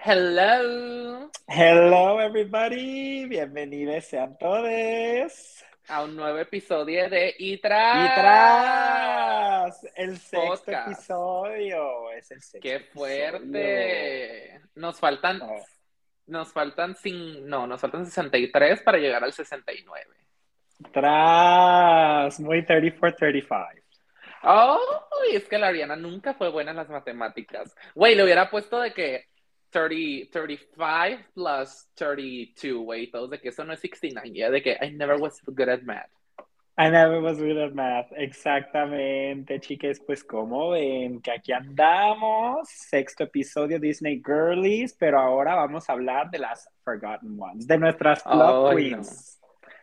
Hello. Hello everybody, bienvenidos sean todos a un nuevo episodio de Itras. Itras, el sexto episodio, es el sexto. Qué fuerte. Nos faltan, nos faltan sin, no, nos faltan 63 para llegar al 69. Tras, muy 34-35. Oh, es que la Ariana nunca fue buena en las matemáticas. Güey, le hubiera puesto de que 30, 35 plus 32, güey, todos de que eso no es 69, ya de que I never was good at math. I never was good at math, exactamente, chicas, pues como ven que aquí andamos, sexto episodio Disney Girlies, pero ahora vamos a hablar de las Forgotten Ones, de nuestras Love Queens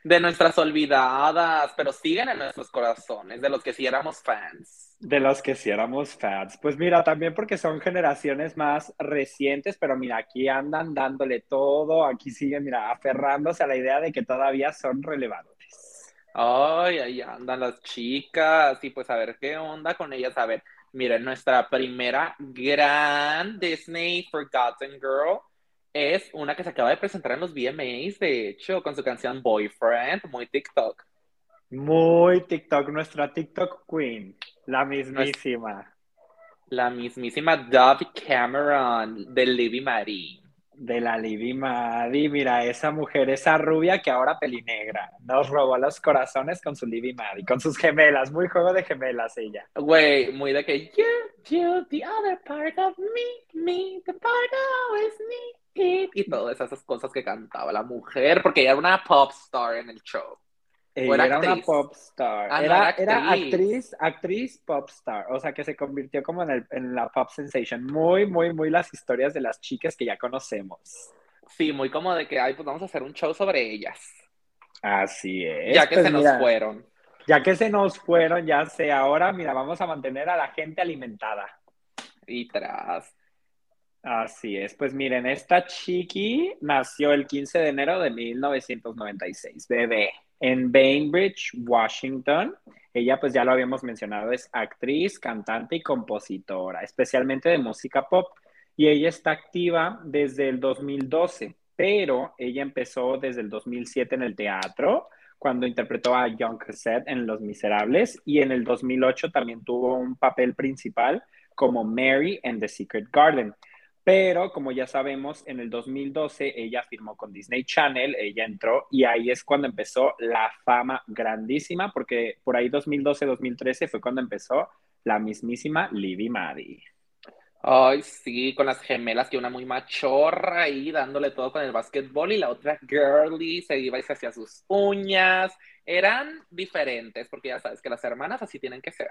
de nuestras olvidadas, pero siguen en nuestros corazones, de los que sí éramos fans. De los que sí éramos fans. Pues mira, también porque son generaciones más recientes, pero mira, aquí andan dándole todo, aquí siguen, mira, aferrándose a la idea de que todavía son relevantes. Ay, ahí andan las chicas, y pues a ver qué onda con ellas. A ver, miren, nuestra primera gran Disney Forgotten Girl es una que se acaba de presentar en los VMAs, de hecho, con su canción Boyfriend, muy TikTok. Muy TikTok, nuestra TikTok queen, la mismísima. La mismísima Dove Cameron de Libby Marie. De la Libby Maddie, mira, esa mujer, esa rubia que ahora pelinegra, nos robó los corazones con su Libby Maddie, con sus gemelas, muy juego de gemelas ella. Güey, muy de que you, you, the other part of me, me, the part is me y todas esas cosas que cantaba la mujer, porque ella era una pop star en el show. Ella era, una pop star. Ah, era, era, actriz. actriz, pop star. O sea, que se convirtió como en, el, en, la pop sensation. Muy, muy, muy las historias de las chicas que ya conocemos. Sí, muy como de que, ay, pues vamos a hacer un show sobre ellas. Así es. Ya que pues se nos fueron. Ya que se nos fueron, ya sé, ahora, mira, vamos a mantener a la gente alimentada. Y tras. Así es, pues miren, esta chiqui nació el 15 de enero de 1996, bebé, en Bainbridge, Washington. Ella, pues ya lo habíamos mencionado, es actriz, cantante y compositora, especialmente de música pop. Y ella está activa desde el 2012, pero ella empezó desde el 2007 en el teatro, cuando interpretó a Young Cassette en Los Miserables, y en el 2008 también tuvo un papel principal como Mary en The Secret Garden. Pero como ya sabemos, en el 2012 ella firmó con Disney Channel, ella entró y ahí es cuando empezó la fama grandísima, porque por ahí 2012-2013 fue cuando empezó la mismísima Libby Maddie. Ay, sí, con las gemelas, que una muy machorra ahí dándole todo con el básquetbol y la otra girly se iba y se hacía sus uñas. Eran diferentes, porque ya sabes que las hermanas así tienen que ser.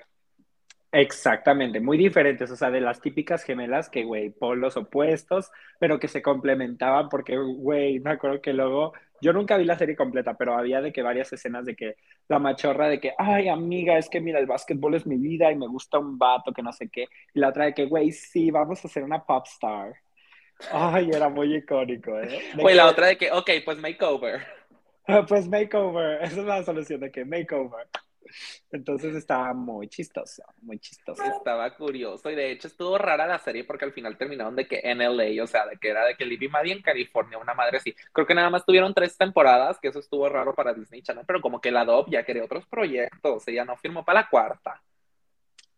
Exactamente, muy diferentes, o sea, de las típicas gemelas que, güey, polos opuestos, pero que se complementaban porque, güey, me acuerdo que luego, yo nunca vi la serie completa, pero había de que varias escenas de que la machorra de que, ay, amiga, es que mira, el básquetbol es mi vida y me gusta un vato que no sé qué, y la otra de que, güey, sí, vamos a hacer una pop star. Ay, era muy icónico, ¿eh? Güey, la otra de que, ok, pues makeover. pues makeover, esa es la solución de que makeover. Entonces estaba muy chistoso, muy chistoso. Estaba curioso y de hecho estuvo rara la serie porque al final terminaron de que en LA, o sea, de que era de que Libby Maddie en California, una madre así. Creo que nada más tuvieron tres temporadas, que eso estuvo raro para Disney Channel, pero como que la Dove ya quería otros proyectos, ella no firmó para la cuarta.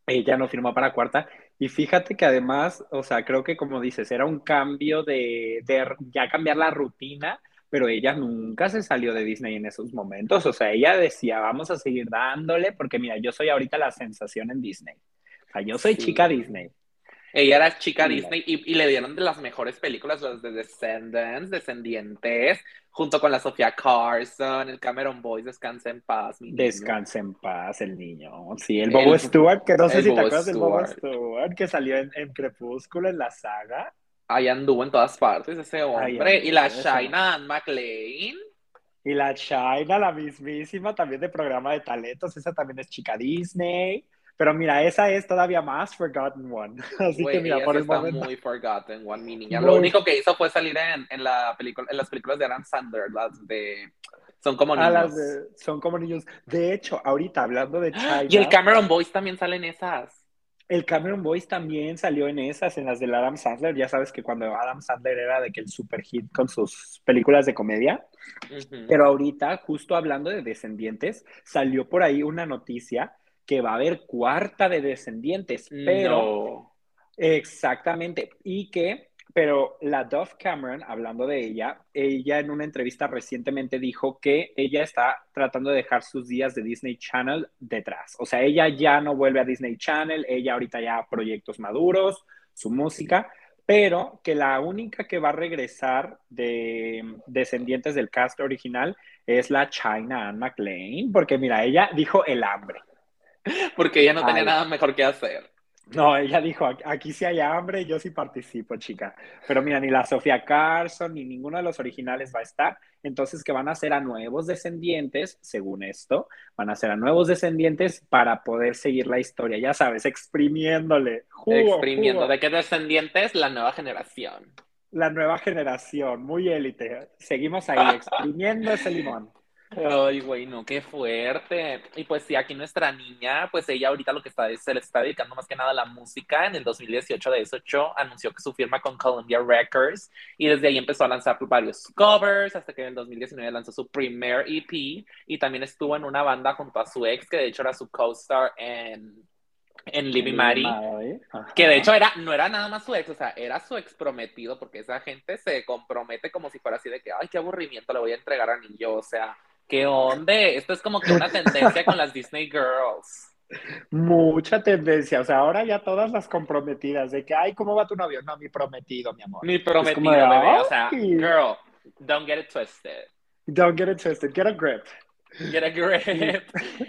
Ella no firmó para la cuarta. Y fíjate que además, o sea, creo que como dices, era un cambio de, de ya cambiar la rutina pero ella nunca se salió de Disney en esos momentos. O sea, ella decía, vamos a seguir dándole, porque mira, yo soy ahorita la sensación en Disney. O sea, yo soy chica Disney. Ella era chica Disney y, le dieron de las mejores películas, las de Descendants, Descendientes, junto con la Sofía Carson, el Cameron Boys, Descansa en Paz. Descansa en Paz, el niño. Sí, el Bobo Stewart, que no sé si te acuerdas del Bobo Stewart, que salió en, en Crepúsculo, en la saga ahí anduvo en todas partes ese hombre. y la Shaina McLean. Y la Shaina, la mismísima, también de programa de talentos. Esa también es chica Disney. Pero mira, esa es todavía más Forgotten One. Así que mira, por el está muy Forgotten One, mi niña. Lo único que hizo fue salir en, en, la película, en las películas de Adam Sandler, las de Son como niños. las de, son como niños. De hecho, ahorita hablando de China. Y el Cameron Boys también salen esas. El Cameron Boys también salió en esas, en las del Adam Sandler. Ya sabes que cuando Adam Sandler era de que el super hit con sus películas de comedia. Pero ahorita, justo hablando de descendientes, salió por ahí una noticia que va a haber cuarta de descendientes. Pero. Exactamente. Y que pero la Dove Cameron, hablando de ella, ella en una entrevista recientemente dijo que ella está tratando de dejar sus días de Disney Channel detrás. O sea, ella ya no vuelve a Disney Channel, ella ahorita ya proyectos maduros, su música, pero que la única que va a regresar de descendientes del cast original es la China Anne McLean, porque mira, ella dijo el hambre. Porque ella no tenía nada mejor que hacer. No, ella dijo, aquí sí hay hambre, yo sí participo, chica. Pero mira, ni la Sofía Carson ni ninguno de los originales va a estar. Entonces, que van a ser a nuevos descendientes, según esto, van a ser a nuevos descendientes para poder seguir la historia, ya sabes, exprimiéndole. Exprimiendo. ¿De qué descendientes? La nueva generación. La nueva generación, muy élite. Seguimos ahí exprimiendo ese limón. Ay, güey, no, qué fuerte. Y pues sí, aquí nuestra niña, pues ella ahorita lo que está se le está dedicando más que nada a la música. En el 2018 de 18 anunció que su firma con Columbia Records y desde ahí empezó a lanzar varios covers hasta que en el 2019 lanzó su primer EP y también estuvo en una banda junto a su ex, que de hecho era su co-star en en Libby Mary, que de hecho era, no era nada más su ex, o sea, era su ex prometido, porque esa gente se compromete como si fuera así de que, ay, qué aburrimiento le voy a entregar a niño, o sea, ¿Qué onda? Esto es como que una tendencia con las Disney Girls. Mucha tendencia, o sea, ahora ya todas las comprometidas de que, ay, ¿cómo va tu novio? No, mi prometido, mi amor. Mi prometido, bebé, o sea, girl, don't get it twisted. Don't get it twisted, get a grip. Get a grip.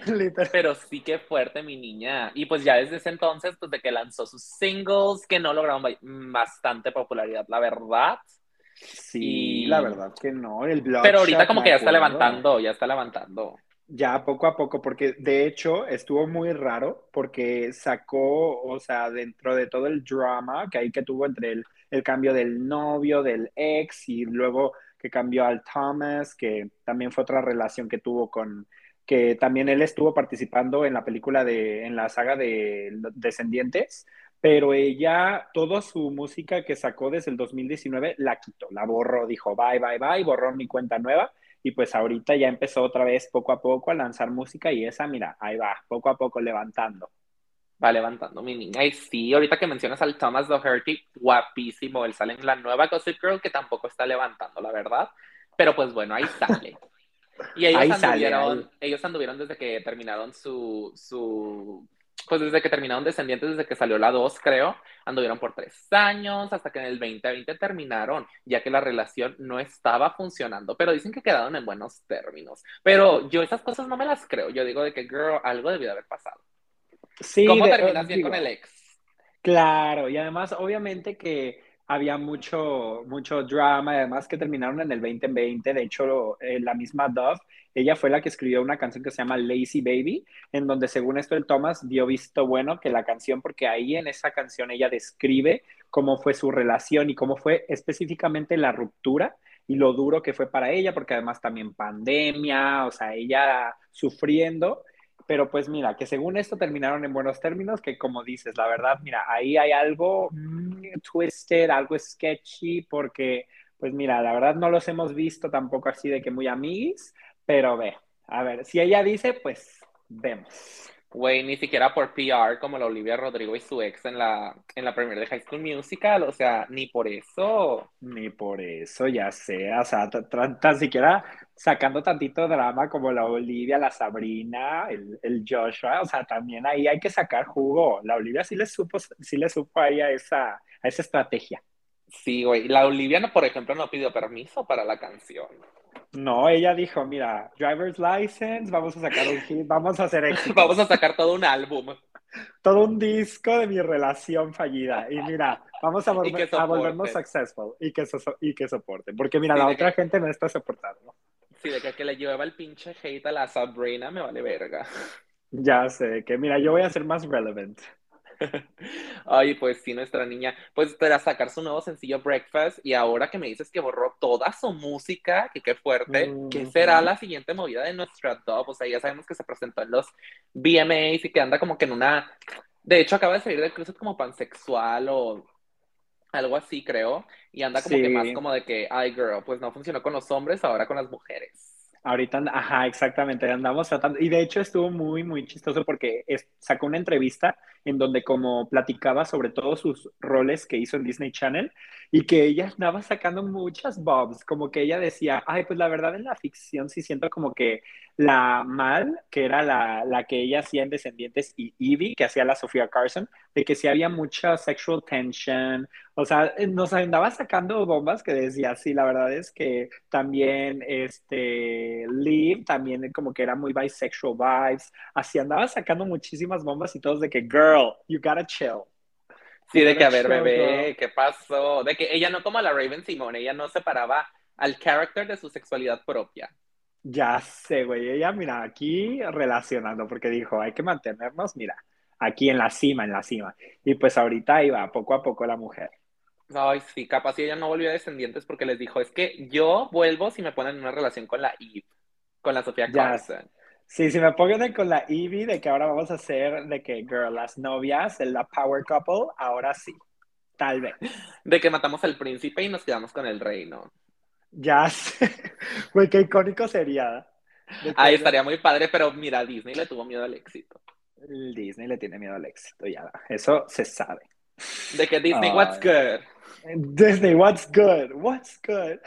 Pero sí que fuerte, mi niña. Y pues ya desde ese entonces, pues de que lanzó sus singles, que no lograron bastante popularidad, la verdad. Sí, la verdad que no. El Pero ahorita como que ya está levantando, ya está levantando. Ya poco a poco, porque de hecho estuvo muy raro porque sacó, o sea, dentro de todo el drama que hay que tuvo entre el, el cambio del novio, del ex y luego que cambió al Thomas, que también fue otra relación que tuvo con, que también él estuvo participando en la película de, en la saga de Descendientes, pero ella, toda su música que sacó desde el 2019 la quitó, la borró, dijo bye, bye, bye, borró mi cuenta nueva y pues ahorita ya empezó otra vez poco a poco a lanzar música y esa, mira, ahí va, poco a poco levantando. Va levantando mi niña. Y sí, ahorita que mencionas al Thomas Doherty, guapísimo, él sale en la nueva Gossip Girl que tampoco está levantando, la verdad. Pero pues bueno, ahí sale. Y ellos, anduvieron, ellos anduvieron desde que terminaron su, su pues desde que terminaron Descendientes, desde que salió la 2, creo, anduvieron por tres años, hasta que en el 2020 terminaron, ya que la relación no estaba funcionando, pero dicen que quedaron en buenos términos. Pero yo esas cosas no me las creo, yo digo de que, girl, algo debió haber pasado. Sí, ¿Cómo terminas bien con el ex? Claro, y además, obviamente que había mucho, mucho drama, además que terminaron en el 2020, de hecho, eh, la misma Dove, ella fue la que escribió una canción que se llama Lazy Baby, en donde según esto el Thomas dio visto bueno que la canción, porque ahí en esa canción ella describe cómo fue su relación y cómo fue específicamente la ruptura y lo duro que fue para ella, porque además también pandemia, o sea, ella sufriendo pero pues mira, que según esto terminaron en buenos términos, que como dices, la verdad, mira, ahí hay algo mm, twisted, algo sketchy, porque pues mira, la verdad no los hemos visto tampoco así de que muy amigos, pero ve, a ver, si ella dice, pues vemos. Güey, ni siquiera por PR como la Olivia Rodrigo y su ex en la, en la premier de High School Musical, o sea, ni por eso. Ni por eso, ya sé, o sea, tan, siquiera sacando tantito drama como la Olivia, la Sabrina, el, el, Joshua, o sea, también ahí hay que sacar jugo. La Olivia sí le supo, sí le supo ahí a esa, a esa estrategia. Sí, güey, la Olivia, por ejemplo, no pidió permiso para la canción. No, ella dijo, mira, driver's license, vamos a sacar un hit, vamos a hacer vamos a sacar todo un álbum. Todo un disco de mi relación fallida. Y mira, vamos a, volvernos successful y que, y que soporte. Porque mira, la otra gente no está soportando. Sí, de que, que le lleva el pinche hate a la Sabrina me vale verga. Ya sé, que mira, yo voy a ser más relevant. Ay, pues sí, nuestra niña, pues para sacar su nuevo sencillo Breakfast y ahora que me dices que borró toda su música, que qué fuerte, ¿qué será la siguiente movida de nuestra Dove? O sea, ya sabemos que se presentó en los VMAs y que anda como que en una De hecho, acaba de salir del closet como pansexual o algo así, creo. Y anda como que más como de que, ay, girl, pues no funcionó con los hombres, ahora con las mujeres. Ahorita, ajá, exactamente, andamos tratando, y de hecho estuvo muy, muy chistoso porque sacó una entrevista en donde como platicaba sobre todos sus roles que hizo en Disney Channel y que ella andaba sacando muchas bobs, como que ella decía, ay, pues la verdad en la ficción sí siento como que la mal, que era la, la que ella hacía en Descendientes, y Evie, que hacía la Sofía Carson, de que sí había mucha sexual tension, o sea, nos andaba sacando bombas que decía, sí, la verdad es que también, este, Liv, también como que era muy bisexual vibes, así andaba sacando muchísimas bombas y todos de que, girl, you gotta chill. Sí, de que, a ver, bebé, ¿qué pasó? De que ella no como la Raven Simone, ella no separaba al character de su sexualidad propia. Ya sé, güey. Ella, mira, aquí relacionando, porque dijo, hay que mantenernos, mira, aquí en la cima, en la cima. Y pues ahorita iba poco a poco la mujer. Ay, sí, capaz si ella no volvió a descendientes porque les dijo, es que yo vuelvo si me ponen en una relación con la Eve, con la Sofía Carson. Sí, si me ponen con la Evie de que ahora vamos a hacer de que, girl, las novias, la power couple, ahora sí, tal vez. De que matamos al príncipe y nos quedamos con el reino. Ya sé. Güey, qué icónico sería. Ahí estaría muy padre, pero mira, Disney le tuvo miedo al éxito. Disney le tiene miedo al éxito, ya. Eso se sabe. De que Disney, what's good? Disney, what's good? What's good?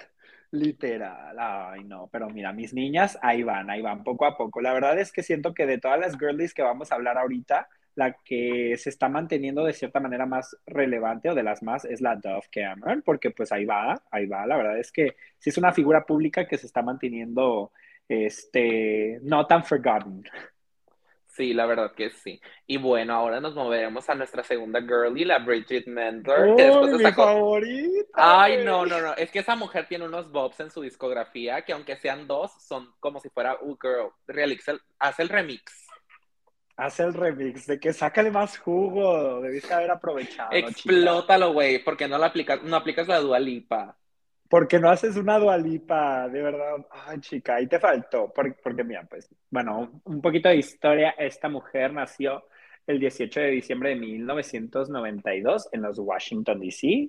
Literal, ay no, pero mira, mis niñas ahí van, ahí van, poco a poco. La verdad es que siento que de todas las girlies que vamos a hablar ahorita, la que se está manteniendo de cierta manera más relevante o de las más es la Dove Cameron, porque pues ahí va, ahí va. La verdad es que sí es una figura pública que se está manteniendo, este, no tan forgotten. Sí, la verdad que sí. Y bueno, ahora nos moveremos a nuestra segunda girlie, la Bridget Mendler. ¡Oh, mi favorita! Ay, no, no, no. Es que esa mujer tiene unos bobs en su discografía que aunque sean dos, son como si fuera, uh, girl, Realix hace el remix hace el remix, de que sácale más jugo, debiste haber aprovechado. Explótalo, güey, porque no, la aplicas, no aplicas la dualipa. Porque no haces una dualipa, de verdad. Ay, chica, ahí te faltó. Porque, porque mira, pues, bueno, un poquito de historia. Esta mujer nació el 18 de diciembre de 1992 en los Washington, D.C.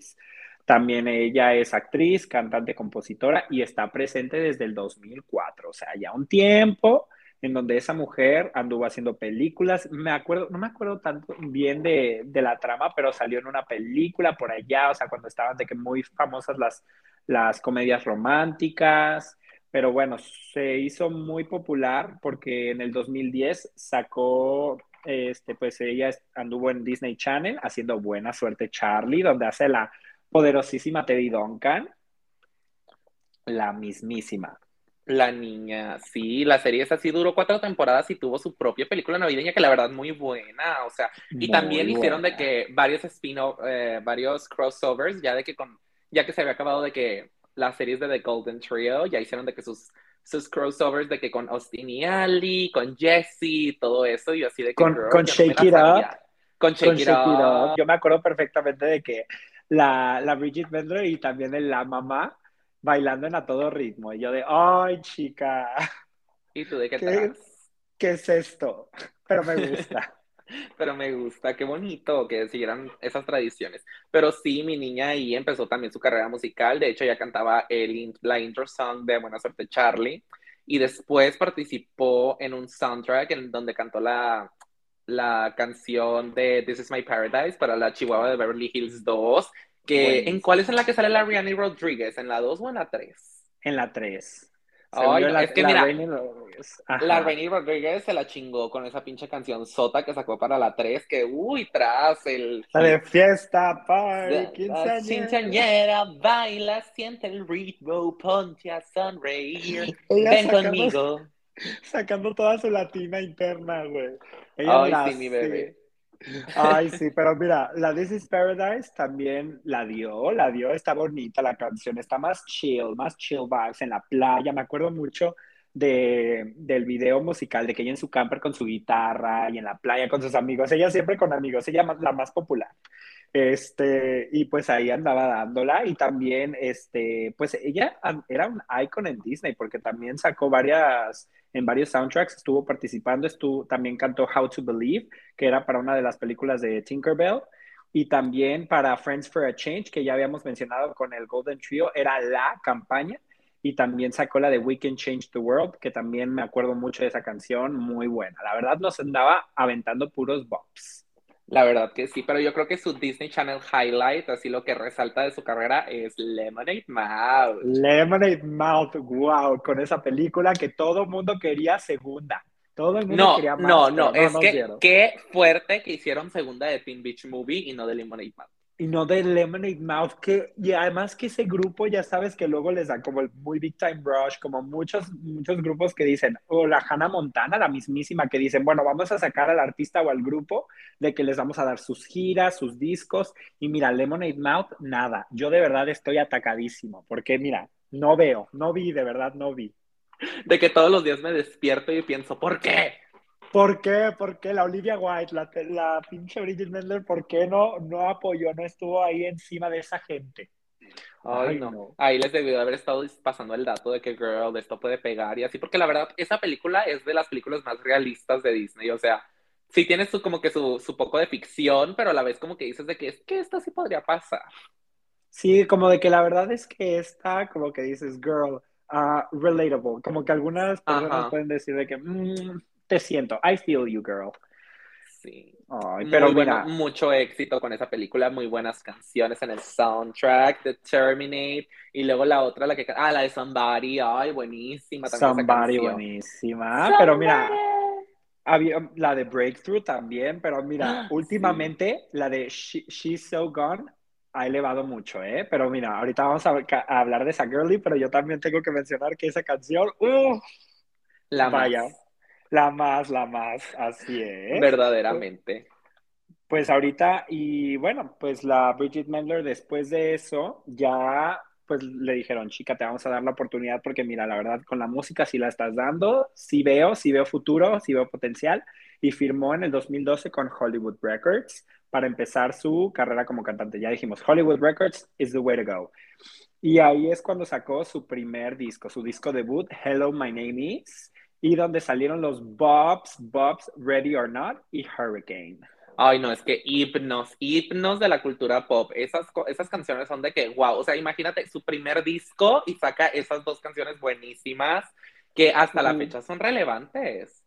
También ella es actriz, cantante, compositora y está presente desde el 2004, o sea, ya un tiempo en donde esa mujer anduvo haciendo películas. Me acuerdo, no me acuerdo tanto bien de, la trama, pero salió en una película por allá, o sea, cuando estaban de que muy famosas las, las comedias románticas. Pero bueno, se hizo muy popular porque en el 2010 sacó, este, pues ella anduvo en Disney Channel haciendo Buena Suerte Charlie, donde hace la poderosísima Teddy Duncan, la mismísima. La niña, sí, la serie es así, duró cuatro temporadas y tuvo su propia película navideña que la verdad muy buena, o sea, y también hicieron de que varios spin eh, varios crossovers, ya de que con, ya que se había acabado de que las series de The Golden Trio, ya hicieron de que sus, sus crossovers de que con Austin y Ali, con Jesse, todo eso, y así de que... Con, con Shake It Up. Con Shake, It, Up. Yo me acuerdo perfectamente de que la, la Bridget Mendler y también la mamá bailando en a todo ritmo. Y yo de, ay, chica. ¿Y tú de qué, ¿Qué, ¿qué es esto? Pero me gusta. Pero me gusta, qué bonito que siguieran esas tradiciones. Pero sí, mi niña ahí empezó también su carrera musical. De hecho, ella cantaba el, la intro song de Buena Suerte Charlie. Y después participó en un soundtrack en donde cantó la, la canción de This is My Paradise para la Chihuahua de Beverly Hills 2 que, ¿En cuál es en la que sale la Rihanna Rodríguez? ¿En la 2 o en la 3? En la 3. Ay, es que mira, la Rainy Rodríguez se la chingó con esa pinche canción sota que sacó para la 3, que uy, tras el... La de fiesta, party, quinceañera. quinceañera, baila, siente el ritmo, ponte a sonreír, ven conmigo. Sacando toda su latina interna, güey. Ay, sí, mi bebé. Ay, sí, pero mira, la This is Paradise también la dio, la dio, está bonita la canción, está más chill, más chill vibes en la playa. Me acuerdo mucho de, del video musical de que ella en su camper con su guitarra y en la playa con sus amigos, ella siempre con amigos, ella la más popular. Este, y pues ahí andaba dándola y también, este, pues ella era un icon en Disney porque también sacó varias en varios soundtracks, estuvo participando, estuvo, también cantó How to Believe, que era para una de las películas de Tinkerbell, y también para Friends for a Change, que ya habíamos mencionado con el Golden Trio, era la campaña, y también sacó la de We Can Change the World, que también me acuerdo mucho de esa canción, muy buena. La verdad nos andaba aventando puros bops. La verdad que sí, pero yo creo que su Disney Channel highlight, así lo que resalta de su carrera, es Lemonade Mouth. Lemonade Mouth, wow, con esa película que todo el mundo quería segunda. Todo el mundo no, quería más. No, no, es que qué fuerte que hicieron segunda de Teen Beach Movie y no de Lemonade Mouth y no de Lemonade Mouth, que, y además que ese grupo ya sabes que luego les da como el muy Big Time Rush, como muchos, muchos grupos que dicen, o la Hannah Montana, la mismísima, que dicen, bueno, vamos a sacar al artista o al grupo de que les vamos a dar sus giras, sus discos, y mira, Lemonade Mouth, nada, yo de verdad estoy atacadísimo, porque mira, no veo, no vi, de verdad no vi. De que todos los días me despierto y pienso, ¿por qué? ¿Por qué? ¿Por qué la Olivia White, la, la pinche Bridget Mendler, por qué no, no apoyó, no estuvo ahí encima de esa gente? Ay, no. Ahí les debió haber estado pasando el dato de que, girl, esto puede pegar y así, porque la verdad, esa película es de las películas más realistas de Disney, o sea, sí tiene su, como que su, su poco de ficción, pero a la vez como que dices de que es que esto sí podría pasar. Sí, como de que la verdad es que esta, como que dices, girl, uh, relatable, como que algunas personas pueden decir de que, mm, te siento. I feel you, girl. Sí. pero bueno, mucho éxito con esa película, muy buenas canciones en el soundtrack, The Terminate, y luego la otra, la que ah, la de Somebody, ay, buenísima también. Somebody, buenísima. Pero mira, había la de Breakthrough también, pero mira, últimamente la de She's So Gone ha elevado mucho, ¿eh? Pero mira, ahorita vamos a, hablar de esa girly, pero yo también tengo que mencionar que esa canción, ¡uh! La vaya. La más, la más, así es. Verdaderamente. Pues ahorita, y bueno, pues la Bridget Mendler después de eso ya pues le dijeron, chica, te vamos a dar la oportunidad porque mira, la verdad con la música sí la estás dando, sí veo, sí veo futuro, sí veo potencial y firmó en el 2012 con Hollywood Records para empezar su carrera como cantante. Ya dijimos, Hollywood Records is the way to go. Y ahí es cuando sacó su primer disco, su disco debut, Hello, My Name Is, y donde salieron los Bobs, Bobs, Ready or Not y Hurricane. Ay, no, es que himnos, himnos de la cultura pop. Esas, esas canciones son de que, wow, o sea, imagínate su primer disco y saca esas dos canciones buenísimas que hasta la fecha son relevantes.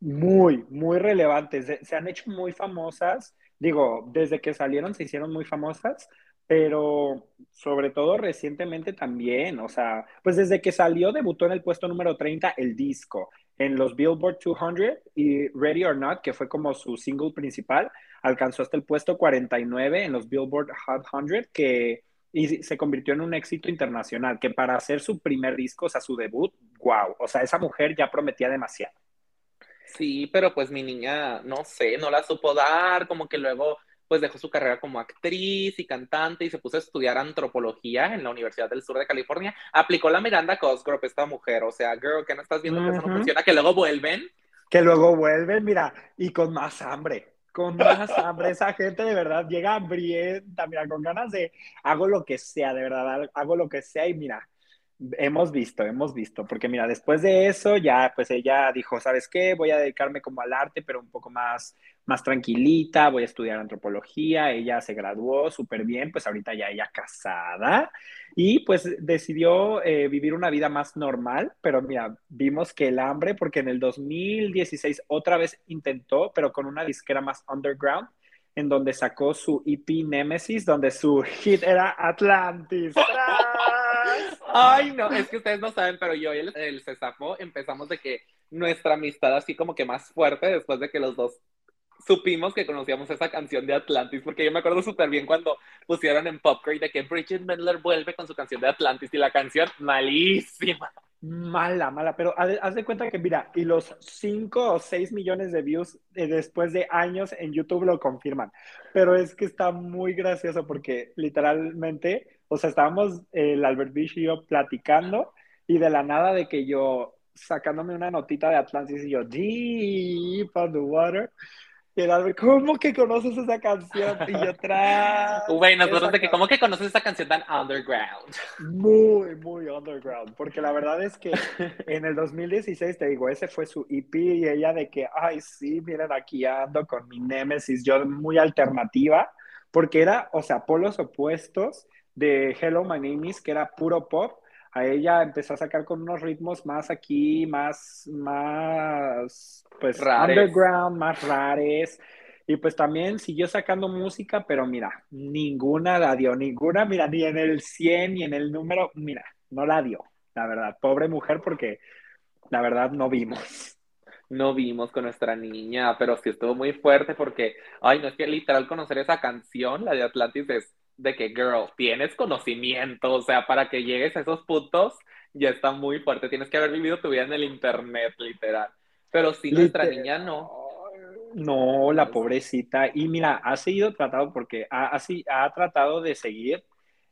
Muy, muy relevantes. Se han hecho muy famosas. Digo, desde que salieron se hicieron muy famosas, pero sobre todo recientemente también, o sea, pues desde que salió debutó en el puesto número 30 el disco en los Billboard 200 y Ready or Not, que fue como su single principal, alcanzó hasta el puesto 49 en los Billboard Hot 100, que y se convirtió en un éxito internacional, que para hacer su primer disco, o sea, su debut, wow, o sea, esa mujer ya prometía demasiado. Sí, pero pues mi niña, no sé, no la supo dar, como que luego pues dejó su carrera como actriz y cantante y se puso a estudiar antropología en la Universidad del Sur de California. Aplicó la Miranda Cosgrove, esta mujer, o sea, girl, que no estás viendo que eso no funciona, que luego vuelven. Que luego vuelven, mira, y con más hambre, con más hambre. Esa gente de verdad llega hambrienta, mira, con ganas de hago lo que sea, de verdad, hago lo que sea y mira, Hemos visto, hemos visto, porque mira, después de eso ya, pues ella dijo, ¿sabes qué? Voy a dedicarme como al arte, pero un poco más, más tranquilita, voy a estudiar antropología, ella se graduó súper bien, pues ahorita ya ella casada y pues decidió eh, vivir una vida más normal, pero mira, vimos que el hambre, porque en el 2016 otra vez intentó, pero con una disquera más underground, en donde sacó su EP Nemesis, donde su hit era Atlantis. Ay, no, es que ustedes no saben, pero yo y el, el empezamos de que nuestra amistad así como que más fuerte después de que los dos supimos que conocíamos esa canción de Atlantis, porque yo me acuerdo súper bien cuando pusieron en Popcorn de que Bridget Mendler vuelve con su canción de Atlantis y la canción malísima. Mala, mala, pero haz de cuenta que, mira, y los 5 o 6 millones de views eh, después de años en YouTube lo confirman, pero es que está muy gracioso porque literalmente, o sea, estábamos el Albert Beach y yo platicando y de la nada de que yo sacándome una notita de Atlantis y yo, deep on the water, ¿cómo que conoces esa canción? Y yo atrás. Güey, nosotros de que, ¿cómo que conoces esa canción tan underground? Muy, muy underground, porque la verdad es que en el 2016, te digo, ese fue su EP y ella de que, ay, sí, miren, aquí ando con mi Nemesis, yo muy alternativa, porque era, o sea, polos opuestos de Hello My Name Is, que era puro pop, a ella empezó a sacar con unos ritmos más aquí, más, más, pues, underground, más rares. Y pues también siguió sacando música, pero mira, ninguna la dio, ninguna, mira, ni en el 100, ni en el número, mira, no la dio, la verdad. Pobre mujer, porque la verdad no vimos. No vimos con nuestra niña, pero sí estuvo muy fuerte porque, ay, no es que literal conocer esa canción, la de Atlantis, es de que, girl, tienes conocimiento, o sea, para que llegues a esos puntos ya está muy fuerte. Tienes que haber vivido tu vida en el internet, literal. Pero sí, nuestra niña no. No, la pobrecita. Y mira, ha seguido tratado porque ha, ha, tratado de seguir,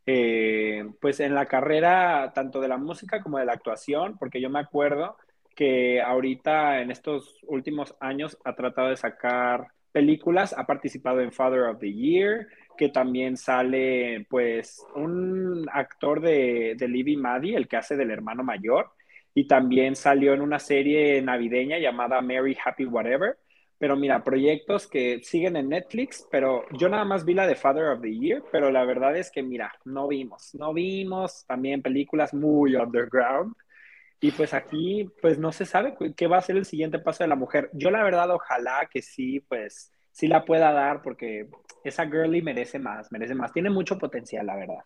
eh, pues en la carrera tanto de la música como de la actuación, porque yo me acuerdo que ahorita en estos últimos años ha tratado de sacar películas, ha participado en Father of the Year, que también sale pues un actor de, de Libby Maddie, el que hace del hermano mayor, y también salió en una serie navideña llamada Mary Happy Whatever. Pero mira, proyectos que siguen en Netflix, pero yo nada más vi la de Father of the Year, pero la verdad es que mira, no vimos, no vimos también películas muy underground. Y pues aquí, pues no se sabe qué va a ser el siguiente paso de la mujer. Yo la verdad, ojalá que sí, pues sí la pueda dar, porque esa girly merece más, merece más. Tiene mucho potencial, la verdad.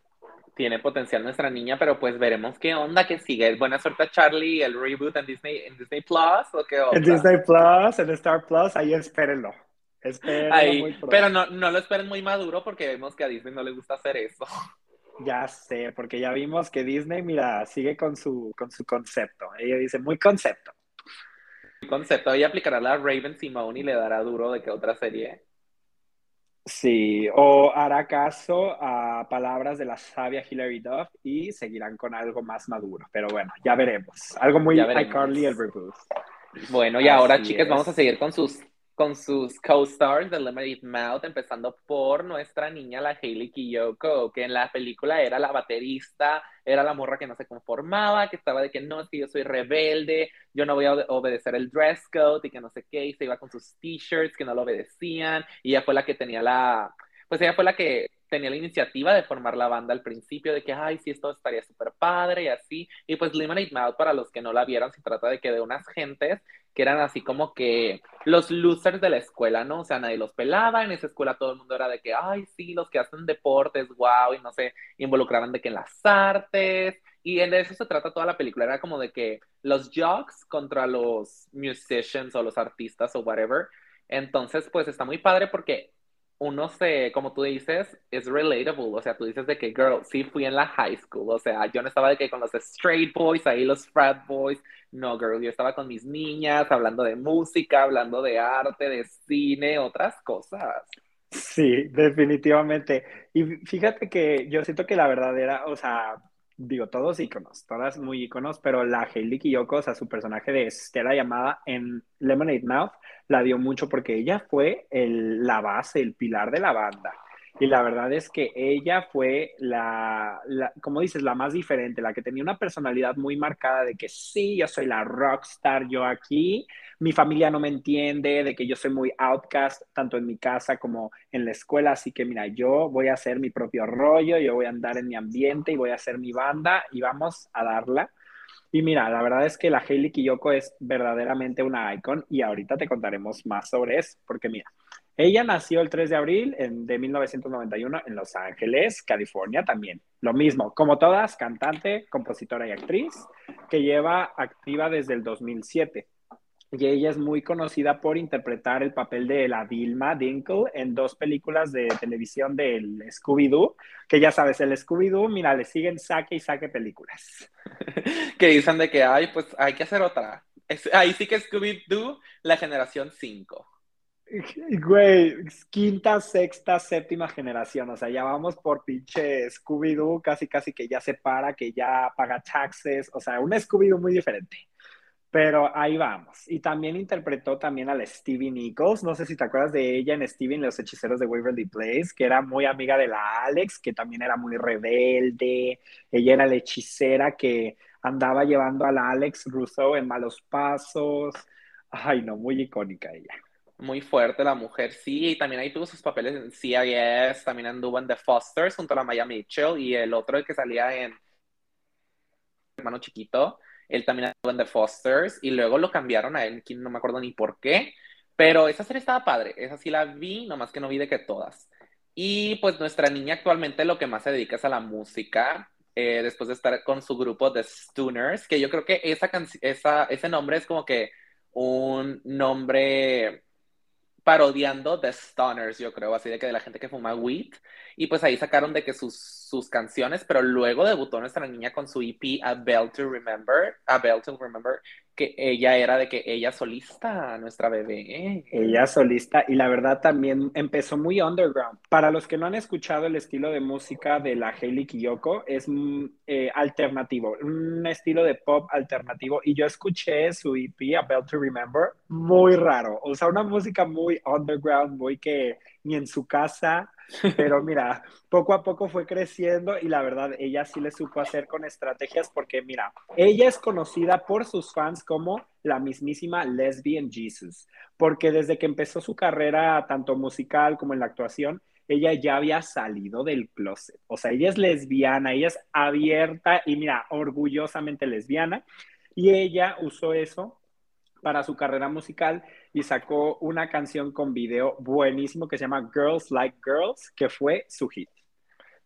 Tiene potencial nuestra niña, pero pues veremos qué onda que sigue. Buena suerte a Charlie, el reboot en Disney, en Disney Plus o qué onda. En Disney Plus, en Star Plus, ahí espérenlo. Espérenlo ahí, pero no, no lo esperen muy maduro porque vemos que a Disney no le gusta hacer eso. Ya sé, porque ya vimos que Disney, mira, sigue con su, con su concepto. Ella dice, muy concepto. Concepto, ella aplicará la Raven Simone y le dará duro de que otra serie. Sí, o hará caso a palabras de la sabia Hilary Duff y seguirán con algo más maduro. Pero bueno, ya veremos. Algo muy iCarly el reboot. Bueno, y ahora, chicas, vamos a seguir con sus con sus co-stars de Lemonade Mouth, empezando por nuestra niña, la Hailey Kiyoko, que en la película era la baterista, era la morra que no se conformaba, que estaba de que no, es que yo soy rebelde, yo no voy a obedecer el dress code y que no sé qué, y se iba con sus t-shirts que no lo obedecían, y ella fue la que tenía la, pues ella fue la que tenía la iniciativa de formar la banda al principio, de que, ay, sí, esto estaría súper padre y así. Y pues Lemonade Mouth, para los que no la vieron, se trata de que de unas gentes que eran así como que los losers de la escuela, ¿no? O sea, nadie los pelaba, en esa escuela todo el mundo era de que, ay, sí, los que hacen deportes, wow, y no sé, involucraban de que en las artes, y en eso se trata toda la película, era como de que los jocks contra los musicians o los artistas o whatever. Entonces, pues está muy padre porque uno se, como tú dices, es relatable. O sea, tú dices de que, girl, sí fui en la high school. O sea, yo no estaba de que con los straight boys, ahí los frat boys. No, girl, yo estaba con mis niñas, hablando de música, hablando de arte, de cine, otras cosas. Sí, definitivamente. Y fíjate que yo siento que la verdadera, o sea, digo, todos íconos, todas muy íconos, pero la Hailey Kiyoko, o su personaje de Stella llamada en Lemonade Mouth, la dio mucho porque ella fue el, la base, el pilar de la banda. Y la verdad es que ella fue la, como dices, la más diferente, la que tenía una personalidad muy marcada de que sí, yo soy la rockstar, yo aquí, mi familia no me entiende, de que yo soy muy outcast, tanto en mi casa como en la escuela, así que mira, yo voy a hacer mi propio rollo, yo voy a andar en mi ambiente y voy a hacer mi banda y vamos a darla. Y mira, la verdad es que la Hailey Kiyoko es verdaderamente una icon y ahorita te contaremos más sobre eso, porque mira, ella nació el 3 de abril de 1991 en Los Ángeles, California también. Lo mismo, como todas, cantante, compositora y actriz, que lleva activa desde el 2007. Y ella es muy conocida por interpretar el papel de la Vilma Dinkle en dos películas de televisión del Scooby-Doo, que ya sabes, el Scooby-Doo, mira, le siguen saque y saque películas. que dicen de que, ay, pues hay que hacer otra. ahí sí que Scooby-Doo, la generación 5. Güey, quinta, sexta, séptima generación, o sea, ya vamos por pinche Scooby-Doo, casi casi que ya se para, que ya paga taxes, o sea, un Scooby-Doo muy diferente. Pero ahí vamos. Y también interpretó también a la Stevie Nichols. No sé si te acuerdas de ella en Stevie Los Hechiceros de Waverly Place, que era muy amiga de la Alex, que también era muy rebelde. Ella era la hechicera que andaba llevando a la Alex Rousseau en malos pasos. Ay, no, muy icónica ella. Muy fuerte la mujer, sí, y también ahí tuvo sus papeles en CIS, también anduvo en The Fosters junto a la Maya Mitchell y el otro el que salía en Hermano Chiquito, él también estuvo en The Fosters y luego lo cambiaron a él, no me acuerdo ni por qué, pero esa serie estaba padre, esa sí la vi, nomás que no vi de que todas. Y pues nuestra niña actualmente lo que más se dedica es a la música, eh, después de estar con su grupo de Stooners, que yo creo que esa, esa ese nombre es como que un nombre parodiando The Stoners, yo creo, así de que de la gente que fuma weed. Y pues ahí sacaron de que sus, sus canciones, pero luego debutó nuestra niña con su EP A Bell to Remember, A Bell to Remember, que ella era de que ella solista, nuestra bebé. Ella solista y la verdad también empezó muy underground. Para los que no han escuchado el estilo de música de la Hailey Kiyoko, es mm, eh, alternativo, un estilo de pop alternativo y yo escuché su EP A Bell to Remember, muy raro, o sea, una música muy underground, muy que ni en su casa pero mira, poco a poco fue creciendo y la verdad, ella sí le supo hacer con estrategias porque mira, ella es conocida por sus fans como la mismísima Lesbian Jesus, porque desde que empezó su carrera tanto musical como en la actuación, ella ya había salido del closet. O sea, ella es lesbiana, ella es abierta y mira, orgullosamente lesbiana. Y ella usó eso para su carrera musical y sacó una canción con video buenísimo que se llama Girls Like Girls, que fue su hit.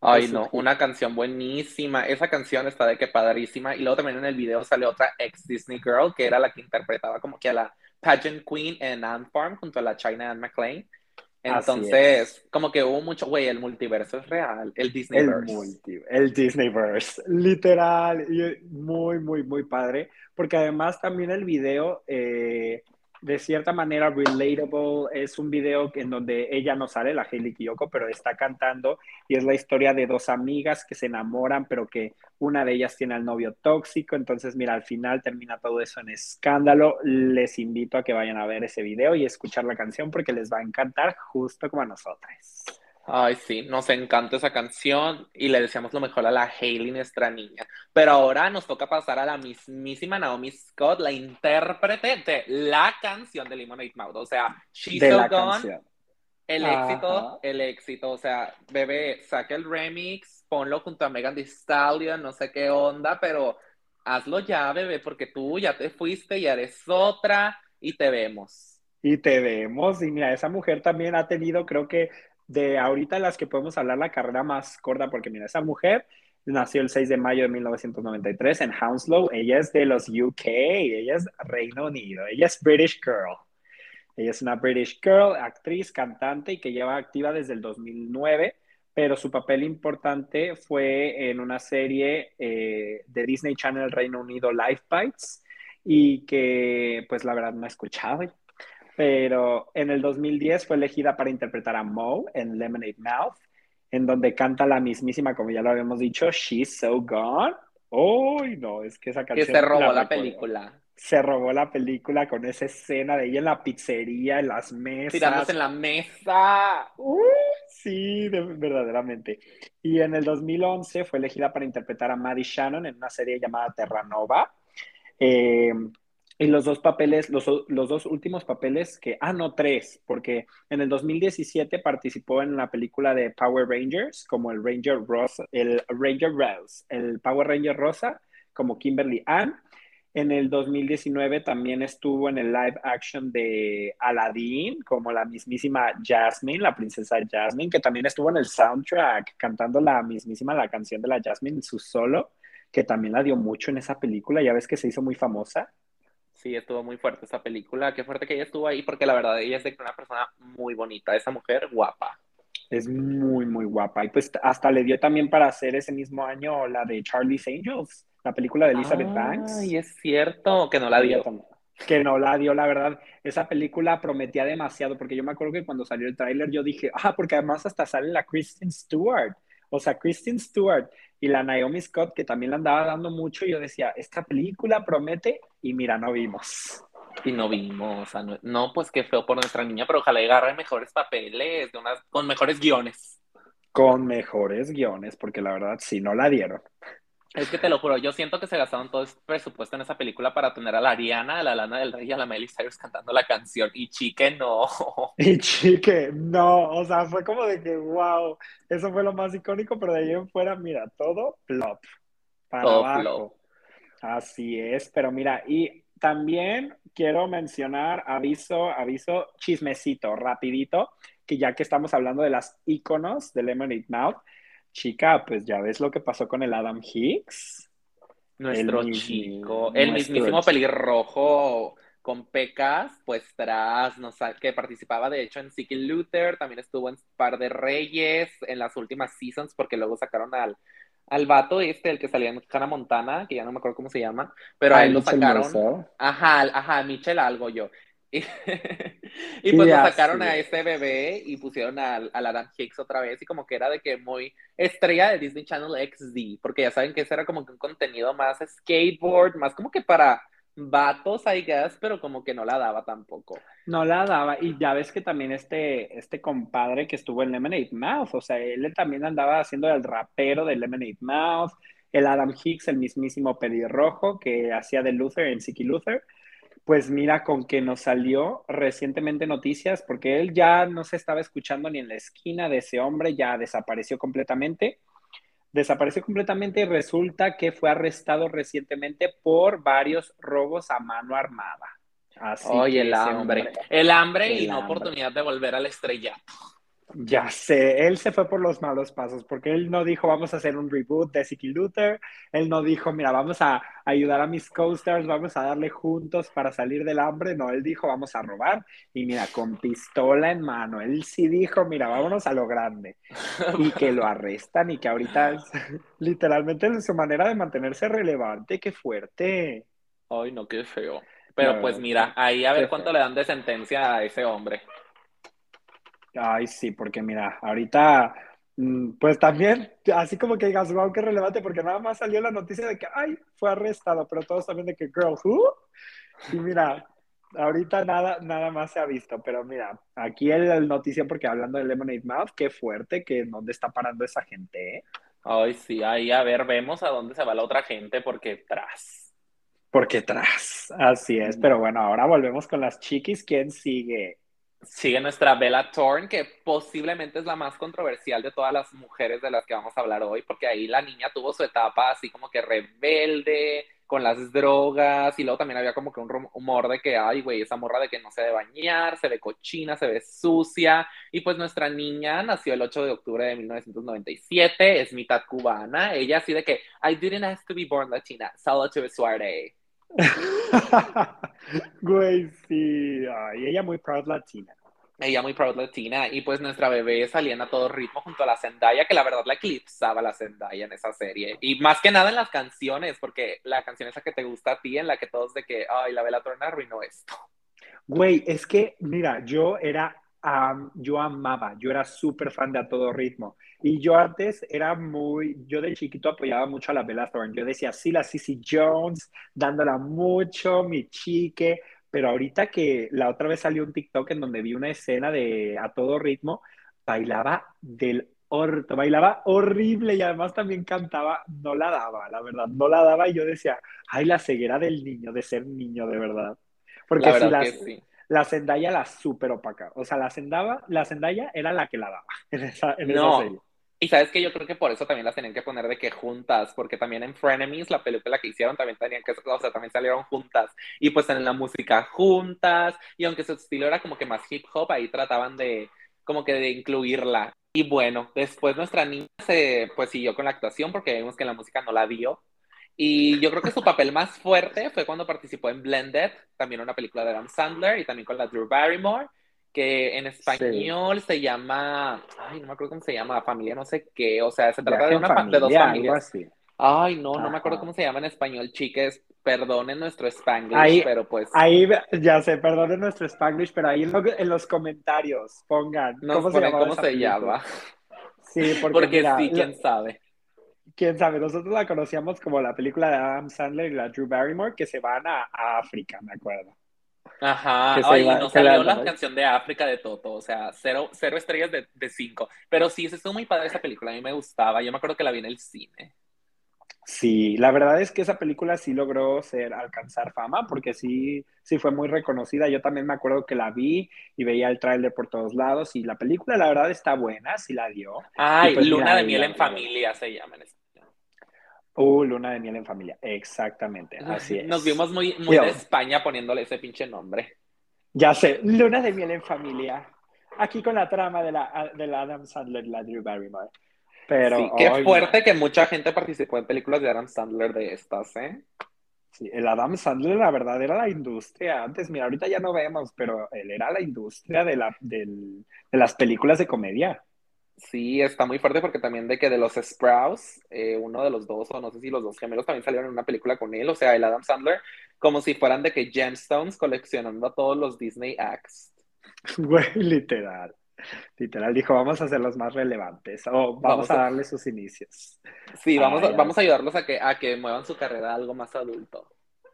Ay, no, una canción buenísima. Esa canción está de que padrísima. Y luego también en el video sale otra ex Disney Girl, que era la que interpretaba como que a la pageant queen en Ant Farm junto a la China Anne McClain. Entonces, como que hubo mucho, güey, el multiverso es real, el Disneyverse. El, multi, el Disneyverse, literal, y muy, muy, muy padre, porque además también el video eh, de cierta manera relatable. Es un video en donde ella no sale, la Hailey Kiyoko, pero está cantando y es la historia de dos amigas que se enamoran, pero que una de ellas tiene al novio tóxico. Entonces, mira, al final termina todo eso en escándalo. Les invito a que vayan a ver ese video y escuchar la canción porque les va a encantar justo como a nosotras. Ay, sí, nos encanta esa canción y le deseamos lo mejor a la Hailey, nuestra niña. Pero ahora nos toca pasar a la mismísima Naomi Scott, la intérprete de la canción de Lemonade Mouth. O sea, She's So Gone, el éxito, el éxito. O sea, bebé, saca el remix, ponlo junto a Megan Thee Stallion, no sé qué onda, pero hazlo ya, bebé, porque tú ya te fuiste y eres otra y te vemos. Y te vemos, y mira, esa mujer también ha tenido, creo que de ahorita las que podemos hablar la carrera más corta, porque mira, esa mujer nació el 6 de mayo de 1993 en Hounslow, ella es de los UK, ella es Reino Unido, ella es British Girl. Ella es una British Girl, actriz, cantante y que lleva activa desde el 2009, pero su papel importante fue en una serie eh, de Disney Channel Reino Unido, Life Bites, y que pues la verdad no escuchado pero en el 2010 fue elegida para interpretar a Mo en Lemonade Mouth, en donde canta la mismísima, como ya lo habíamos dicho, She's So Gone. ¡Uy, no! Es que esa canción... Que se robó la, película. Se robó la película con esa escena de ella en la pizzería, en las mesas. Tirándose en la mesa. ¡Uy! sí, verdaderamente. Y en el 2011 fue elegida para interpretar a Maddie Shannon en una serie llamada Terranova. Eh, y los dos papeles, los, los, dos últimos papeles que, ah, no, tres, porque en el 2017 participó en la película de Power Rangers como el Ranger Rosa, el Ranger Rose, el Power Ranger Rosa como Kimberly Ann. En el 2019 también estuvo en el live action de Aladdin como la mismísima Jasmine, la princesa Jasmine, que también estuvo en el soundtrack cantando la mismísima la canción de la Jasmine, su solo, que también la dio mucho en esa película, ya ves que se hizo muy famosa. Sí, estuvo muy fuerte esa película. Qué fuerte que ella estuvo ahí, porque la verdad ella es de una persona muy bonita, esa mujer guapa. Es muy, muy guapa. Y pues hasta le dio también para hacer ese mismo año la de Charlie's Angels, la película de Elizabeth Banks. Ay, es cierto, que no la dio. Que no la dio, la verdad. Esa película prometía demasiado, porque yo me acuerdo que cuando salió el tráiler yo dije, ah, porque además hasta sale la Kristen Stewart. O sea, Kristen Stewart y la Naomi Scott, que también la andaba dando mucho, y yo decía, esta película promete, y mira, no vimos. Y no vimos, no, no, pues qué feo por nuestra niña, pero ojalá agarre mejores papeles, de unas, con mejores guiones. Con mejores guiones, porque la verdad sí no la dieron. Es que te lo juro, yo siento que se gastaron todo el presupuesto en esa película para tener a la Ariana, a la Lana del Rey y a la Miley Cyrus cantando la canción. Y Chique no. Y Chique no. O sea, fue como de que, wow, eso fue lo más icónico, pero de ahí en fuera, mira, todo flop. Para todo abajo. Así es, pero mira, y también quiero mencionar, aviso, aviso, chismecito, rapidito, que ya que estamos hablando de las iconos de Lemonade Mouth, chica, pues ya ves lo que pasó con el Adam Hicks. Nuestro chico, el mismísimo pelirrojo con pecas, pues tras, que participaba de hecho en Seeking Luther, también estuvo en Par de Reyes en las últimas seasons, porque luego sacaron al, al vato este, el que salía en Hannah Montana, que ya no me acuerdo cómo se llama, pero ahí lo sacaron. Ajá, ajá, Michelle algo yo. Y, pues lo sacaron a ese bebé y pusieron al, al, Adam Hicks otra vez y como que era de que muy estrella de Disney Channel XD, porque ya saben que ese era como que un contenido más skateboard, más como que para vatos, I guess, pero como que no la daba tampoco. No la daba, y ya ves que también este, este compadre que estuvo en Lemonade Mouth, o sea, él también andaba haciendo el rapero de Lemonade Mouth, el Adam Hicks, el mismísimo pelirrojo que hacía de Luther en Siki Luther, pues mira con que nos salió recientemente noticias, porque él ya no se estaba escuchando ni en la esquina de ese hombre, ya desapareció completamente. Desapareció completamente y resulta que fue arrestado recientemente por varios robos a mano armada. Así Oye, el hambre. El hambre y la oportunidad de volver al estrellato. Ya sé, él se fue por los malos pasos, porque él no dijo vamos a hacer un reboot de Siki Luther, él no dijo mira vamos a ayudar a mis co-stars, vamos a darle juntos para salir del hambre, no, él dijo vamos a robar y mira, con pistola en mano, él sí dijo mira vámonos a lo grande y que lo arrestan y que ahorita es literalmente su manera de mantenerse relevante, qué fuerte. Ay, no, qué feo. Pero pues mira, ahí a ver cuánto le dan de sentencia a ese hombre. Ay, sí, porque mira, ahorita, mm, pues también, así como que digas, wow, qué relevante, porque nada más salió la noticia de que, ay, fue arrestado, pero todos también de que, girl, who? Y mira, ahorita nada, nada más se ha visto, pero mira, aquí el, noticia, porque hablando de Lemonade Mouth, qué fuerte, que dónde está parando esa gente, ¿eh? Ay, sí, ahí a ver, vemos a dónde se va la otra gente, porque tras. Porque tras, así es, pero bueno, ahora volvemos con las chiquis, ¿quién sigue? Sigue nuestra Bella Thorne, que posiblemente es la más controversial de todas las mujeres de las que vamos a hablar hoy, porque ahí la niña tuvo su etapa así como que rebelde, con las drogas, y luego también había como que un rumor de que, ay, güey, esa morra de que no se debe bañar, se ve cochina, se ve sucia, y pues nuestra niña nació el 8 de octubre de 1997, es mitad cubana, ella así de que, I didn't have to be born Latina, solo to suerte. Güey, sí. Ay, ella muy proud latina. Ella muy proud latina. Y pues nuestra bebé salía a todo ritmo junto a la Zendaya, que la verdad la eclipsaba la Zendaya en esa serie. Y más que nada en las canciones, porque la canción esa que te gusta a ti, en la que todos de que, ay, la Bella Torna arruinó esto. Güey, es que, mira, yo era yo amaba, yo era súper fan de A Todo Ritmo. Y yo antes era muy, yo de chiquito apoyaba mucho a la Bella Thorne. Yo decía, sí, la Cissy Jones, dándola mucho, mi chique. Pero ahorita que la otra vez salió un TikTok en donde vi una escena de A Todo Ritmo, bailaba del orto, bailaba horrible y además también cantaba, no la daba, la verdad, no la daba y yo decía, ay, la ceguera del niño, de ser niño, de verdad. Porque si las, sí la Zendaya la super opaca. O sea, la Zendaya, la Zendaya era la que la daba en esa, en no. serie. Y sabes que yo creo que por eso también las tenían que poner de que juntas, porque también en Frenemies, la película que hicieron, también tenían que, o sea, también salieron juntas. Y pues en la música juntas, y aunque su estilo era como que más hip hop, ahí trataban de, como que de incluirla. Y bueno, después nuestra niña se, pues siguió con la actuación, porque vimos que la música no la dio, y yo creo que su papel más fuerte fue cuando participó en Blended, también una película de Adam Sandler, y también con la Drew Barrymore, que en español se llama, ay, no me acuerdo cómo se llama, familia no sé qué, o sea, se trata de, una, de dos familias. Ay, no, no me acuerdo cómo se llama en español, chiques, perdonen nuestro Spanglish, pero pues... Ahí, ya sé, perdonen nuestro Spanglish, pero ahí en, los comentarios pongan, ¿cómo se llama? ¿Cómo se llama? Sí, porque, sí, quién sabe. Quién sabe, nosotros la conocíamos como la película de Adam Sandler y la Drew Barrymore que se van a, África, me acuerdo. Ajá, Ay, no salió la, canción de África de Toto, o sea, cero, cero estrellas de, de cinco. Pero sí, se estuvo muy padre esa película, a mí me gustaba, yo me acuerdo que la vi en el cine. Sí, la verdad es que esa película sí logró ser, alcanzar fama, porque sí, sí fue muy reconocida. Yo también me acuerdo que la vi y veía el tráiler por todos lados y la película la verdad está buena, sí la dio. Ay, pues Luna de miel en familia se llama en. Uh, Luna de miel en familia, exactamente, así es. Nos vimos muy, muy de España poniéndole ese pinche nombre. Ya sé, Luna de miel en familia. Aquí con la trama de la, de la Adam Sandler la Drew Barrymore. Pero, sí, qué fuerte que mucha gente participó en películas de Adam Sandler de estas, ¿eh? Sí, el Adam Sandler, la verdad, era la industria antes. Mira, ahorita ya no vemos, pero él era la industria de, la, de las películas de comedia. Sí, está muy fuerte porque también de que de los Sprouts, eh, uno de los dos, o no sé si los dos gemelos también salieron en una película con él, o sea, el Adam Sandler, como si fueran de que gemstones coleccionando a todos los Disney acts. Güey, literal. Literal dijo, vamos a hacer los más relevantes o vamos, a, darle sus inicios. Sí, vamos, a, vamos a ayudarlos a que, a que muevan su carrera a algo más adulto.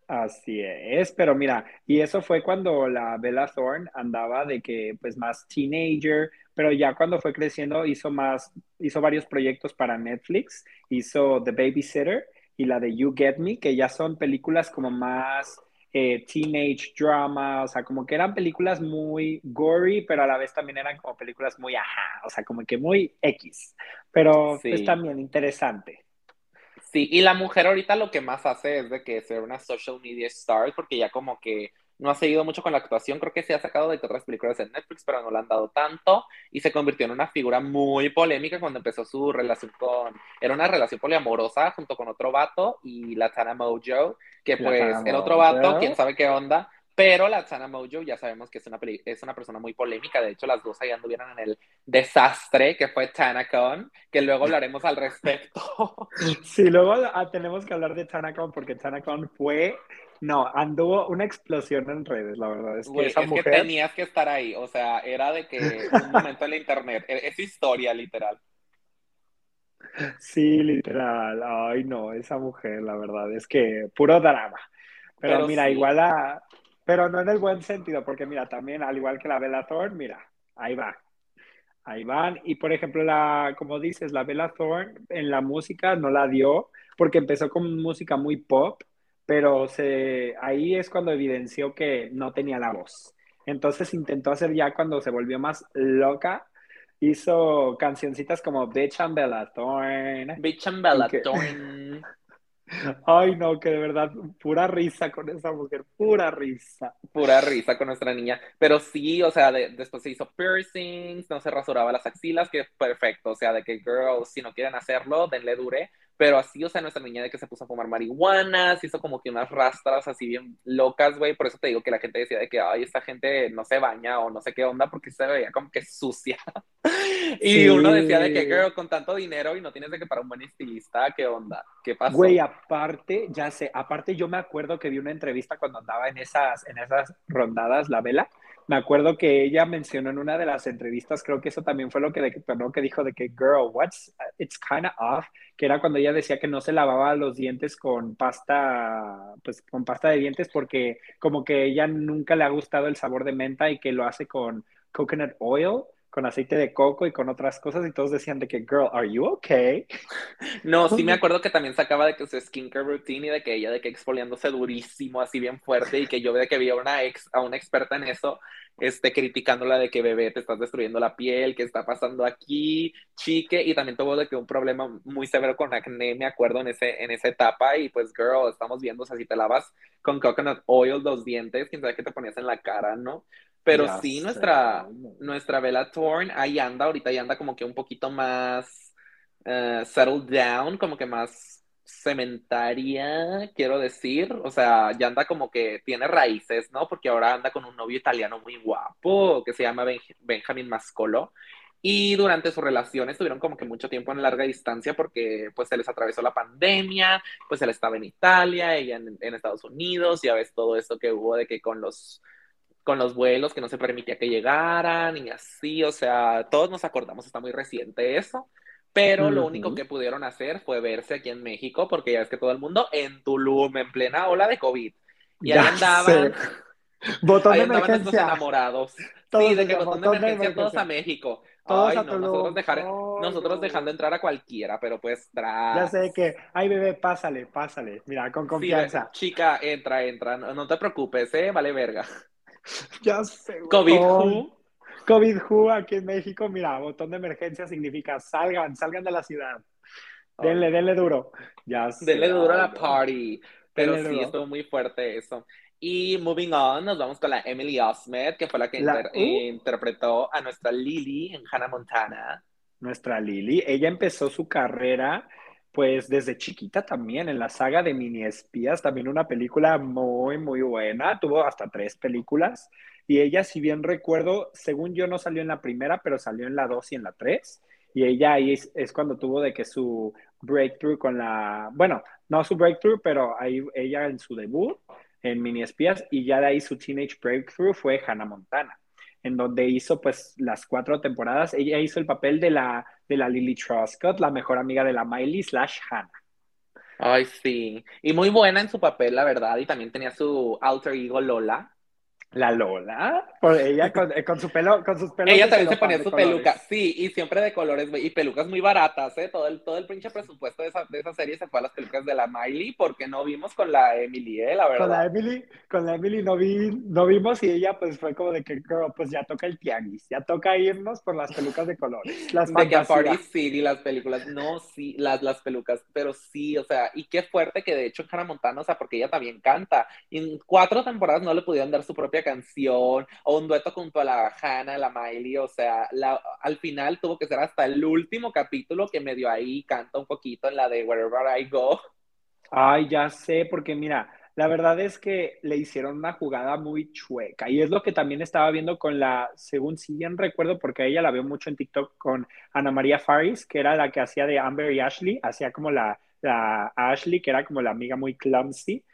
Así es, pero mira, y eso fue cuando la Bella Thorne andaba de que pues más teenager, pero ya cuando fue creciendo hizo más, hizo varios proyectos para Netflix, hizo The Babysitter y la de You Get Me, que ya son películas como más eh, teenage drama, o sea, como que eran películas muy gory, pero a la vez también eran como películas muy ajá, o sea, como que muy X, pero es pues también interesante. Sí, y la mujer ahorita lo que más hace es de que ser una social media star, porque ya como que no ha seguido mucho con la actuación, creo que se ha sacado de otras películas en Netflix, pero no le han dado tanto, y se convirtió en una figura muy polémica cuando empezó su relación con, era una relación poliamorosa junto con otro vato y la Tana Mojo, que pues el otro vato, quién sabe qué onda, pero la Tana Mojo ya sabemos que es una, es una persona muy polémica. De hecho, las dos ahí anduvieron en el desastre que fue TanaCon, que luego hablaremos al respecto. Sí, luego ah, tenemos que hablar de TanaCon porque TanaCon fue. No, anduvo una explosión en redes, la verdad. Es que, esa mujer... tenías que estar ahí. O sea, era de que un momento en la internet. E-, es historia, literal. Sí, literal. Ay, no, esa mujer, la verdad, es que puro drama. Pero, mira, igual a, pero no en el buen sentido, porque mira, también al igual que la Bella Thorne, mira, ahí va. Ahí van. Y por ejemplo, la, como dices, la Bella Thorne en la música no la dio porque empezó con música muy pop, pero se, ahí es cuando evidenció que no tenía la voz. Entonces intentó hacer ya cuando se volvió más loca, hizo cancioncitas como Bitch and Bella Thorne. Bitch and Bella Thorne. Ay, no, que de verdad, pura risa con esa mujer, pura risa. Pura risa con nuestra niña. Pero sí, o sea, después se hizo piercings, no se rasuraba las axilas, que perfecto. O sea, de que girls, si no quieren hacerlo, denle dure. Pero así, o sea, nuestra niña de que se puso a fumar marihuana, se hizo como que unas rastras así bien locas, güey. Por eso te digo que la gente decía de que, ay, esta gente no se baña o no sé qué onda porque se veía como que sucia. y uno decía de que, girl, con tanto dinero y no tienes de que para un buen estilista, ¿qué onda? ¿Qué pasó? Güey, aparte, ya sé, aparte yo me acuerdo que vi una entrevista cuando andaba en esas, en esas rondadas, la vela me acuerdo que ella mencionó en una de las entrevistas, creo que eso también fue lo que, que dijo de que, girl, what's, it's kind of off, que era cuando ella decía que no se lavaba los dientes con pasta, pues con pasta de dientes porque como que ella nunca le ha gustado el sabor de menta y que lo hace con coconut oil con aceite de coco y con otras cosas y todos decían de que, girl, are you okay? No, sí me acuerdo que también sacaba de que su skincare routine y de que ella de que exfoliándose durísimo, así bien fuerte y que yo de que vi a una, ex, a una experta en eso, este, criticándola de que bebé te estás destruyendo la piel, ¿qué está pasando aquí, chique, y también tuvo de que un problema muy severo con acné, me acuerdo en, ese, en esa etapa y pues, girl, estamos viendo, o sea, si te lavas con coconut oil los dientes, quién sabe qué te ponías en la cara, ¿no? Pero sí, nuestra, nuestra Bella Thorne ahí anda, ahorita ya anda como que un poquito más uh, settled down, como que más cementaria, quiero decir. O sea, ya anda como que tiene raíces, ¿no? Porque ahora anda con un novio italiano muy guapo que se llama Benjamin Mascolo. Y durante su relación estuvieron como que mucho tiempo en larga distancia porque pues se les atravesó la pandemia, pues él estaba en Italia, ella en, en Estados Unidos, ya ves todo esto que hubo de que con los con los vuelos que no se permitía que llegaran y así, o sea, todos nos acordamos, está muy reciente eso, pero lo único que pudieron hacer fue verse aquí en México, porque ya es que todo el mundo en Tulum, en plena ola de COVID. Y ahí andaban. Botón de emergencia. enamorados. sí, de que botón, de, emergencia, todos a México. Ay, no, nosotros, dejar, nosotros dejando entrar a cualquiera, pero pues tras... Ya sé que, ay bebé, pásale, pásale, mira, con confianza. chica, entra, entra, no, te preocupes, eh, vale verga. Ya sé. COVID who. COVID who aquí en México, mira, botón de emergencia significa salgan, salgan de la ciudad. Denle, denle duro. Ya sé. Denle duro a la party. Pero sí, estuvo muy fuerte eso. Y moving on, nos vamos con la Emily Osment, que fue la que uh. interpretó a nuestra Lily en Hannah Montana. Nuestra Lily, ella empezó su carrera pues desde chiquita también, en la saga de Mini Espías, también una película muy, muy buena, tuvo hasta tres películas, y ella, si bien recuerdo, según yo no salió en la primera, pero salió en la dos y en la tres, y ella ahí es, cuando tuvo de que su breakthrough con la, bueno, no su breakthrough, pero ahí ella en su debut en Mini Espías y ya de ahí su teenage breakthrough fue Hannah Montana, en donde hizo pues las cuatro temporadas. Ella hizo el papel de la, de la Lily Truscott, la mejor amiga de la Miley slash Hannah. Ay, sí. Y muy buena en su papel, la verdad. Y también tenía su alter ego Lola, la Lola, por ella con, eh, con, su pelo, con sus pelos. Ella también se ponía su peluca, sí, y siempre de colores, y pelucas muy baratas, ¿eh? Todo el, todo el pinche presupuesto de esa, de esa serie se fue a las pelucas de la Miley, porque no vimos con la Emily, ¿eh? La verdad. Con la Emily, con la Emily no, vi, no vimos y ella pues fue como de que, girl, pues ya toca el tianguis, ya toca irnos por las pelucas de colores. Las de que a Party City, las películas, no, sí, las, las pelucas, pero sí, o sea, y qué fuerte que de hecho en Hannah Montana, o sea, porque ella también canta, y en cuatro temporadas no le pudieron dar su propia canción, o un dueto junto a la Hannah, la Miley, o sea, al final tuvo que ser hasta el último capítulo que medio ahí canta un poquito en la de Wherever I Go. Ay, ya sé, porque mira, la verdad es que le hicieron una jugada muy chueca y es lo que también estaba viendo con la, según si bien recuerdo, porque ella la veo mucho en TikTok con Ana María Faris, que era la que hacía de Amber y Ashley, hacía como la, la Ashley, que era como la amiga muy clumsy.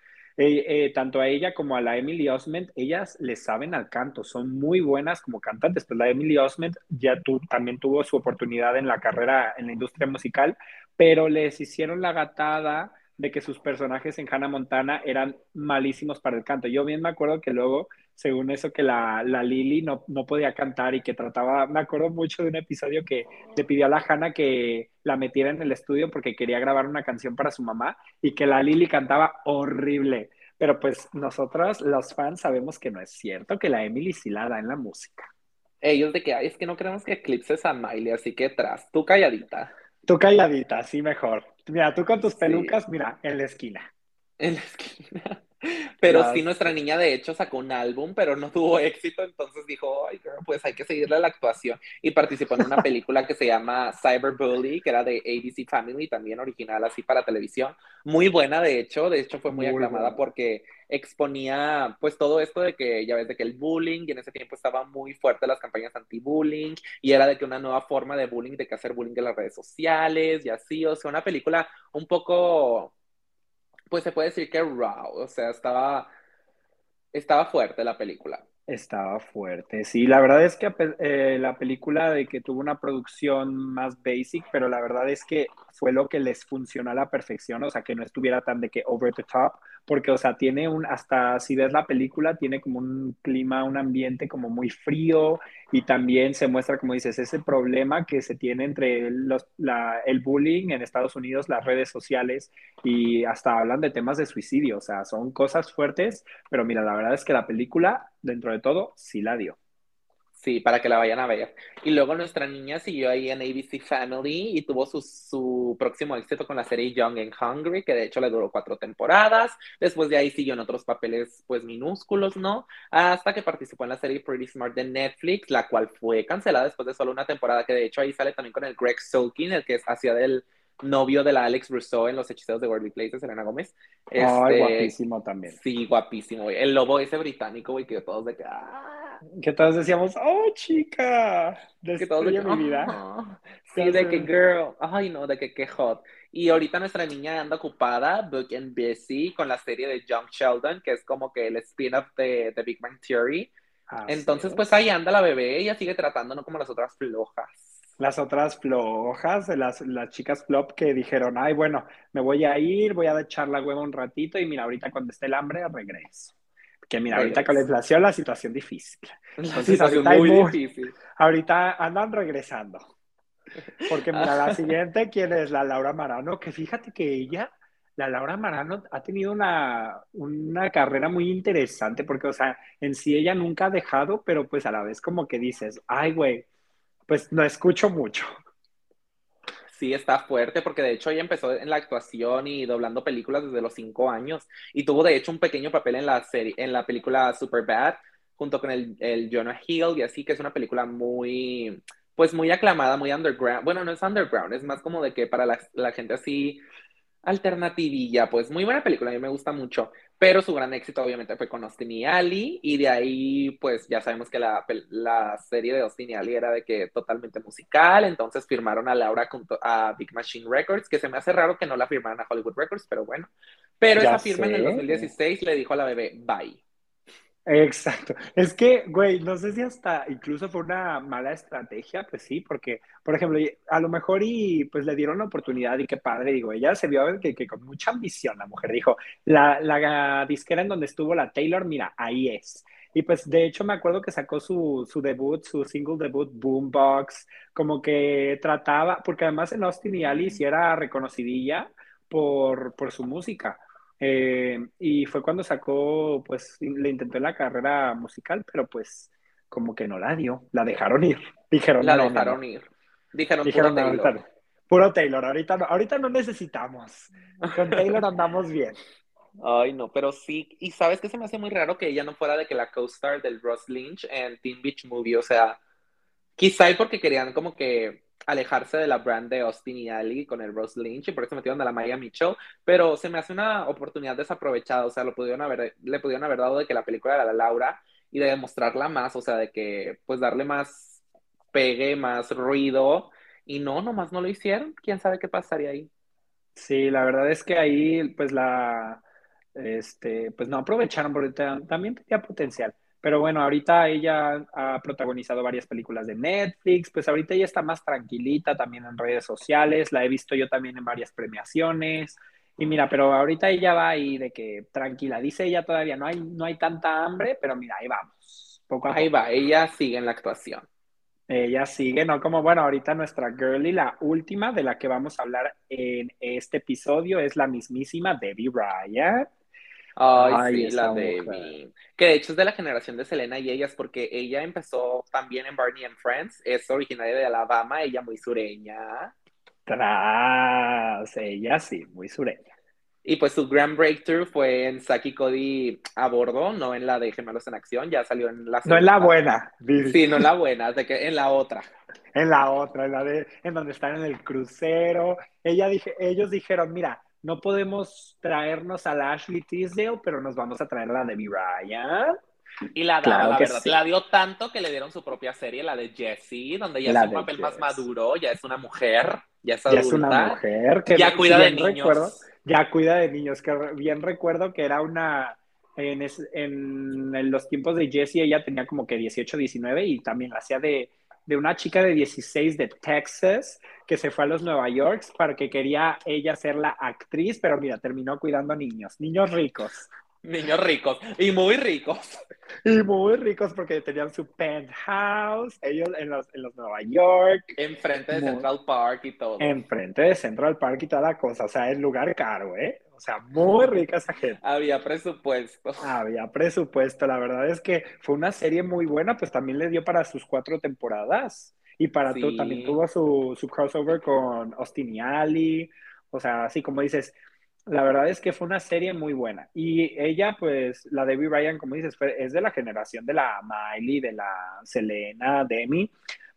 Eh, eh, tanto a ella como a la Emily Osment, ellas le saben al canto, son muy buenas como cantantes, pues la Emily Osment ya tu, también tuvo su oportunidad en la carrera en la industria musical, pero les hicieron la gatada de que sus personajes en Hannah Montana eran malísimos para el canto. Yo bien me acuerdo que luego, según eso, que la, la Lily no, no podía cantar y que trataba, me acuerdo mucho de un episodio que le pidió a la Hannah que la metiera en el estudio porque quería grabar una canción para su mamá y que la Lily cantaba horrible. Pero pues nosotros, los fans, sabemos que no es cierto, que la Emily sí la da en la música. Ellos de que, es que no queremos que eclipses a Miley, así que tras, tú calladita. Tú calladita, sí, mejor. Mira, tú con tus pelucas, mira, en la esquina. En la esquina. Pero sí, nuestra niña de hecho sacó un álbum, pero no tuvo éxito, entonces dijo, ay, pues hay que seguirle la actuación. Y participó en una película que se llama Cyberbully, que era de ABC Family, también original así para televisión. Muy buena, de hecho, de hecho fue muy, aclamada porque exponía pues todo esto de que ya ves de que el bullying, y en ese tiempo estaba muy fuerte las campañas anti-bullying, y era de que una nueva forma de bullying, de que hacer bullying en las redes sociales y así, o sea, una película un poco pues se puede decir que raw, o sea, estaba, estaba fuerte la película. Estaba fuerte, sí, la verdad es que eh, la película de que tuvo una producción más basic, pero la verdad es que fue lo que les funcionó a la perfección, o sea, que no estuviera tan de que over the top, porque, o sea, tiene un, hasta si ves la película, tiene como un clima, un ambiente como muy frío y también se muestra, como dices, ese problema que se tiene entre los, el bullying en Estados Unidos, las redes sociales y hasta hablan de temas de suicidio, o sea, son cosas fuertes, pero mira, la verdad es que la película, dentro de todo, sí la dio. Sí, para que la vayan a ver. Y luego nuestra niña siguió ahí en ABC Family y tuvo su, su, próximo éxito con la serie Young and Hungry, que de hecho le duró cuatro temporadas. Después de ahí siguió en otros papeles pues minúsculos, ¿no? Hasta que participó en la serie Pretty Smart de Netflix, la cual fue cancelada después de solo una temporada, que de hecho ahí sale también con el Greg Sulkin, el que hacía del novio de la Alex Rousseau en Los Hechiceros de Worldly Place de Selena Gómez. Este, guapísimo también. Sí, guapísimo, güey. El lobo ese británico, güey, que todos de que... ¡ah! que todos decíamos, oh chica, que todos mi vida. Sí, de que girl, ay no, de que qué hot. Y ahorita nuestra niña anda ocupada, book and busy, con la serie de John Sheldon, que es como que el spin-off de, Big Bang Theory. Entonces, pues ahí anda la bebé, ella sigue tratando, no como las otras flojas. Las otras flojas, las, las chicas flop que dijeron, ay, bueno, me voy a ir, voy a echar la hueva un ratito y mira, ahorita cuando esté el hambre regreso. Que mira, ahorita con la inflación la situación difícil. La situación muy, muy difícil. Ahorita andan regresando. Porque mira, la siguiente, ¿quién es? La Laura Marano, que fíjate que ella, la Laura Marano, ha tenido una, una carrera muy interesante, porque, o sea, en sí ella nunca ha dejado, pero pues a la vez como que dices, ay, güey, pues no escucho mucho. Sí, está fuerte, porque de hecho ella empezó en la actuación y doblando películas desde los cinco años, y tuvo de hecho un pequeño papel en la serie, en la película Super Bad, junto con el, el Jonah Hill, y así que es una película muy, pues muy aclamada, muy underground. Bueno, no es underground, es más como de que para la, gente así alternativilla, pues muy buena película, a mí me gusta mucho, pero su gran éxito obviamente fue con Austin y Ali, y de ahí pues ya sabemos que la, la serie de Austin y Ali era de que totalmente musical, entonces firmaron a Laura junto a Big Machine Records, que se me hace raro que no la firmaran a Hollywood Records, pero bueno, pero esa firma en el 2016 le dijo a la bebé, bye. Exacto. Es que, güey, no sé si hasta incluso fue una mala estrategia, pues sí, porque, por ejemplo, a lo mejor y pues le dieron la oportunidad y qué padre, digo, ella se vio que, que con mucha ambición la mujer dijo, la, la disquera en donde estuvo la Taylor, mira, ahí es. Y pues de hecho me acuerdo que sacó su, su debut, su single debut, Boombox, como que trataba, porque además en Austin y Alice era reconocidilla por, por su música. Eh, y fue cuando sacó, pues le intentó la carrera musical, pero pues como que no la dio, la dejaron ir. Dijeron, la dejaron ir. Dijeron, puro Taylor. puro Taylor, ahorita no, ahorita no necesitamos. Con Taylor andamos bien. Ay, no, pero sí, y sabes que se me hace muy raro que ella no fuera de que la co-star del Ross Lynch en Teen Beach Movie, o sea, quizá y porque querían como que alejarse de la brand de Austin y Ali con el Rose Lynch y por eso metieron a la Maya Mitchell, pero se me hace una oportunidad desaprovechada, o sea, lo pudieron haber, le pudieron haber dado de que la película era la Laura y de demostrarla más, o sea, de que pues darle más pegue, más ruido y no, nomás no lo hicieron, quién sabe qué pasaría ahí. Sí, la verdad es que ahí pues la, este, pues no aprovecharon porque también tenía potencial. Pero bueno, ahorita ella ha protagonizado varias películas de Netflix, pues ahorita ella está más tranquilita también en redes sociales, la he visto yo también en varias premiaciones. Y mira, pero ahorita ella va ahí de que tranquila, dice ella todavía no hay, no hay tanta hambre, pero mira, ahí vamos. Poco ahí va, ella sigue en la actuación. Ella sigue, ¿no? Como bueno, ahorita nuestra girly, la última de la que vamos a hablar en este episodio es la mismísima Debbie Ryan. Ay, sí, la de Que de hecho es de la generación de Selena y ellas, porque ella empezó también en Barney and Friends, es originaria de Alabama, ella muy sureña. Tras, ella sí, muy sureña. Y pues su gran breakthrough fue en Saki Cody a bordo, no en la de Gemelos en Acción, ya salió en la No en la buena. Sí, no en la buena, de que en la otra. En la otra, en la de, en donde están en el crucero. Ella dije, ellos dijeron, mira, no podemos traernos a la Ashley Tisdale, pero nos vamos a traer a la de Ryan. Y la daba, la verdad. La dio tanto que le dieron su propia serie, la de Jessie, donde ya es un papel más maduro, ya es una mujer, ya es adulta. Ya es una mujer que ya cuida de niños. Recuerdo, ya cuida de niños, que bien recuerdo que era una. En, en los tiempos de Jessie, ella tenía como que 18, 19 y también hacía de de una chica de 16 de Texas que se fue a los Nueva York para que quería ella ser la actriz, pero mira, terminó cuidando niños, niños ricos. Niños ricos y muy ricos. Y muy ricos porque tenían su penthouse, ellos en los, en los Nueva York. Enfrente de Central Park y todo. Enfrente de Central Park y toda la cosa, o sea, el lugar caro, ¿eh? O sea, muy rica esa gente. Había presupuesto. Había presupuesto. La verdad es que fue una serie muy buena, pues también le dio para sus cuatro temporadas. Y para tú también tuvo su, su crossover con Austin y Ali. O sea, así como dices, la verdad es que fue una serie muy buena. Y ella, pues, la Debbie Ryan, como dices, es de la generación de la Miley, de la Selena, Demi.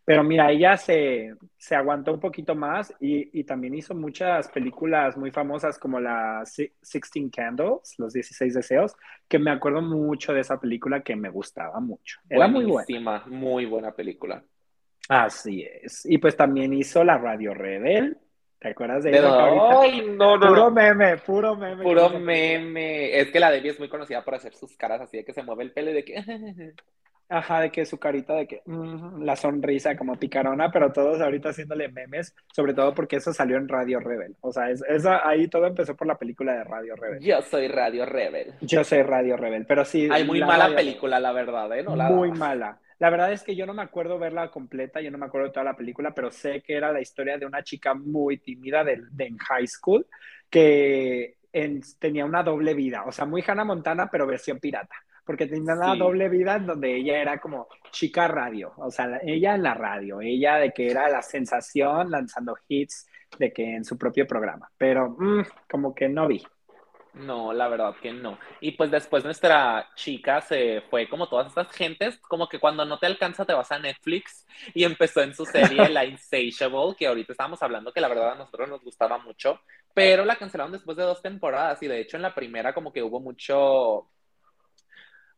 Pero mira, ella se, se aguantó un poquito más y, y, también hizo muchas películas muy famosas como la Sixteen Candles, Los 16 Deseos, que me acuerdo mucho de esa película que me gustaba mucho. Era muy buena. Muy buena película. Así es. Y pues también hizo la Radio Rebel. ¿Te acuerdas de ella? Ay, no, no. Puro meme, puro meme. Puro meme. Es que la Debbie es muy conocida por hacer sus caras así de que se mueve el pelo y de que. Ajá, de que su carita de que mm, la sonrisa como picarona, pero todos ahorita haciéndole memes, sobre todo porque eso salió en Radio Rebel. O sea, es, ahí todo empezó por la película de Radio Rebel. Yo soy Radio Rebel. Yo soy Radio Rebel, pero sí. Hay muy mala película, la verdad, ¿eh? No, muy mala. La verdad es que yo no me acuerdo verla completa, yo no me acuerdo de toda la película, pero sé que era la historia de una chica muy tímida de, en high school que tenía una doble vida, o sea, muy Hannah Montana, pero versión pirata porque tenía una doble vida en donde ella era como chica radio, o sea, ella en la radio, ella de que era la sensación lanzando hits de que en su propio programa, pero mm, como que no vi. No, la verdad que no. Y pues después nuestra chica se fue como todas estas gentes, como que cuando no te alcanza te vas a Netflix y empezó en su serie La Insatiable, que ahorita estábamos hablando que la verdad a nosotros nos gustaba mucho, pero la cancelaron después de dos temporadas y de hecho en la primera como que hubo mucho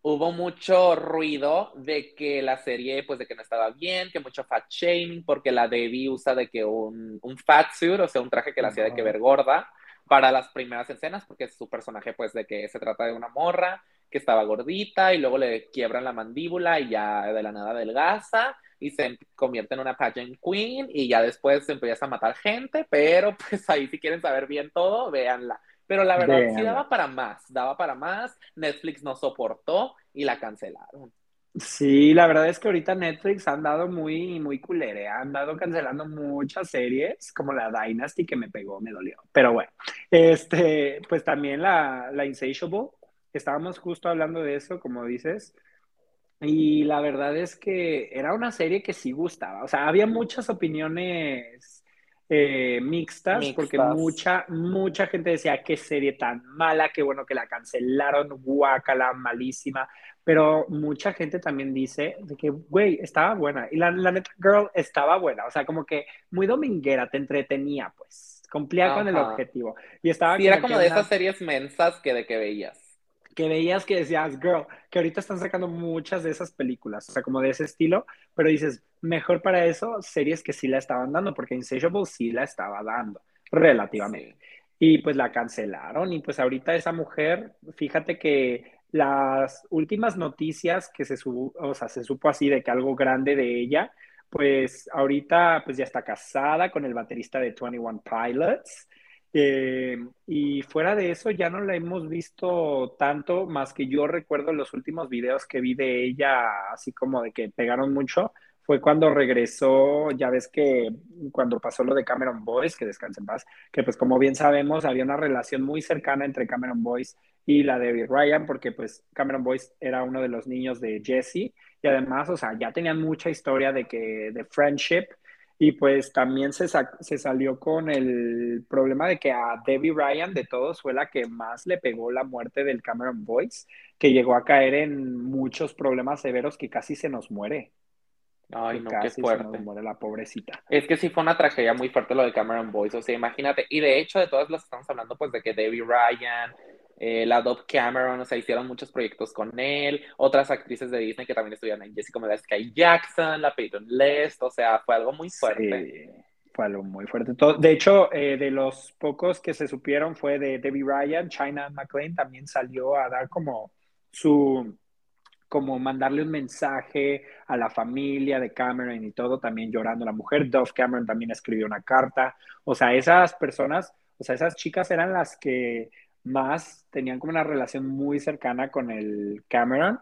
hubo mucho ruido de que la serie, pues de que no estaba bien, que mucho fat shaming, porque la Debbie usa de que un, un fat suit, o sea, un traje que la hacía de que ver gorda para las primeras escenas, porque su personaje, pues de que se trata de una morra que estaba gordita y luego le quiebran la mandíbula y ya de la nada adelgaza y se convierte en una pageant queen y ya después se empieza a matar gente, pero pues ahí si quieren saber bien todo, véanla. Pero la verdad sí daba para más, daba para más. Netflix no soportó y la cancelaron. Sí, la verdad es que ahorita Netflix han dado muy, muy culere, han dado cancelando muchas series, como la Dynasty que me pegó, me dolió. Pero bueno, este, pues también la, la Insatiable, estábamos justo hablando de eso, como dices, y la verdad es que era una serie que sí gustaba, o sea, había muchas opiniones eh, mixtas, porque mucha, mucha gente decía qué serie tan mala, qué bueno que la cancelaron, guacala, malísima, pero mucha gente también dice de que, güey, estaba buena, y la, la neta girl estaba buena, o sea, como que muy dominguera, te entretenía, pues, cumplía con el objetivo. Y estaba era como de esas series mensas que de que veías que veías que decías, girl, que ahorita están sacando muchas de esas películas, o sea, como de ese estilo, pero dices, mejor para eso, series que sí la estaban dando, porque Insatiable sí la estaba dando, relativamente. Y pues la cancelaron, y pues ahorita esa mujer, fíjate que las últimas noticias que se, supo, o sea, se supo así de que algo grande de ella, pues ahorita pues ya está casada con el baterista de 21 Pilots, eh, y fuera de eso, ya no la hemos visto tanto, más que yo recuerdo los últimos videos que vi de ella, así como de que pegaron mucho, fue cuando regresó, ya ves que cuando pasó lo de Cameron Boyce, que descanse en paz, que pues como bien sabemos, había una relación muy cercana entre Cameron Boyce y la de Ryan, porque pues Cameron Boyce era uno de los niños de Jesse, y además, o sea, ya tenían mucha historia de que, de friendship, y pues también se, se salió con el problema de que a Debbie Ryan de todos fue la que más le pegó la muerte del Cameron Boyce, que llegó a caer en muchos problemas severos que casi se nos muere. Ay, no, qué fuerte. Se nos muere la pobrecita. Es que sí fue una tragedia muy fuerte lo de Cameron Boyce, o sea, imagínate, y de hecho de todas las estamos hablando, pues de que Debbie Ryan, eh, la Dove Cameron, o sea, hicieron muchos proyectos con él, otras actrices de Disney que también estuvieron en Jessica como Sky Jackson, la Peyton Lest, o sea, fue algo muy fuerte. fue algo muy fuerte. de hecho, eh, de los pocos que se supieron fue de Debbie Ryan, China McLean también salió a dar como su como mandarle un mensaje a la familia de Cameron y todo, también llorando la mujer. Dove Cameron también escribió una carta. O sea, esas personas, o sea, esas chicas eran las que más tenían como una relación muy cercana con el Cameron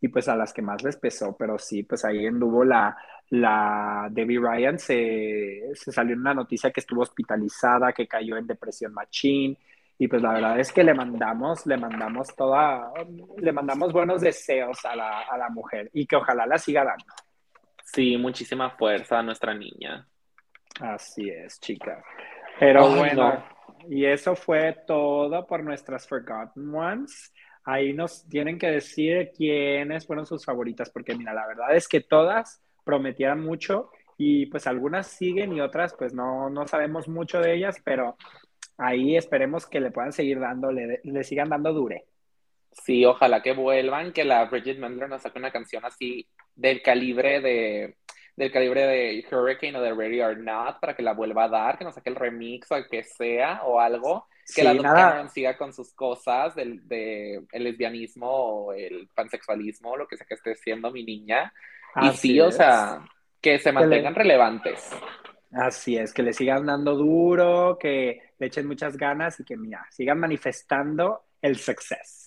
y pues a las que más les pesó, pero sí, pues ahí anduvo la, la Debbie Ryan, se, se salió una noticia que estuvo hospitalizada, que cayó en depresión machine, y pues la verdad es que le mandamos, le mandamos toda, le mandamos buenos deseos a la, a la mujer y que ojalá la siga dando. Sí, muchísima fuerza a nuestra niña. Así es, chica. Pero bueno, y eso fue todo por nuestras Forgotten Ones. Ahí nos tienen que decir quiénes fueron sus favoritas, porque mira, la verdad es que todas prometían mucho y pues algunas siguen y otras pues no, no sabemos mucho de ellas, pero ahí esperemos que le puedan seguir dando, le, sigan dando dure. Sí, ojalá que vuelvan, que la Bridget Mendler nos saque una canción así del calibre de del calibre de Hurricane o de Ready or Not para que la vuelva a dar, que nos saque el remix o el que sea o algo. Que la Cameron siga con sus cosas del de el lesbianismo o el pansexualismo, lo que sea que esté siendo mi niña. y sí, o sea, que se mantengan relevantes. Así es, que le sigan dando duro, que le echen muchas ganas y que, mira, sigan manifestando el success.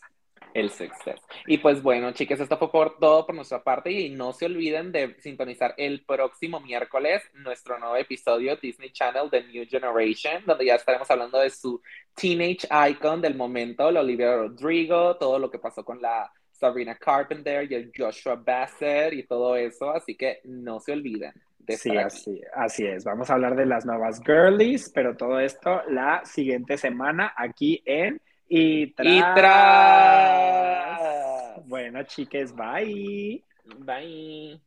El success. Y pues bueno, chicas, esto fue por todo por nuestra parte y no se olviden de sintonizar el próximo miércoles nuestro nuevo episodio Disney Channel The New Generation, donde ya estaremos hablando de su teenage icon del momento, la Olivia Rodrigo, todo lo que pasó con la Sabrina Carpenter y el Joshua Bassett y todo eso, así que no se olviden. De sí, así, así es. Vamos a hablar de las nuevas girlies, pero todo esto la siguiente semana aquí en Y tras. Bueno, chiques, bye. Bye.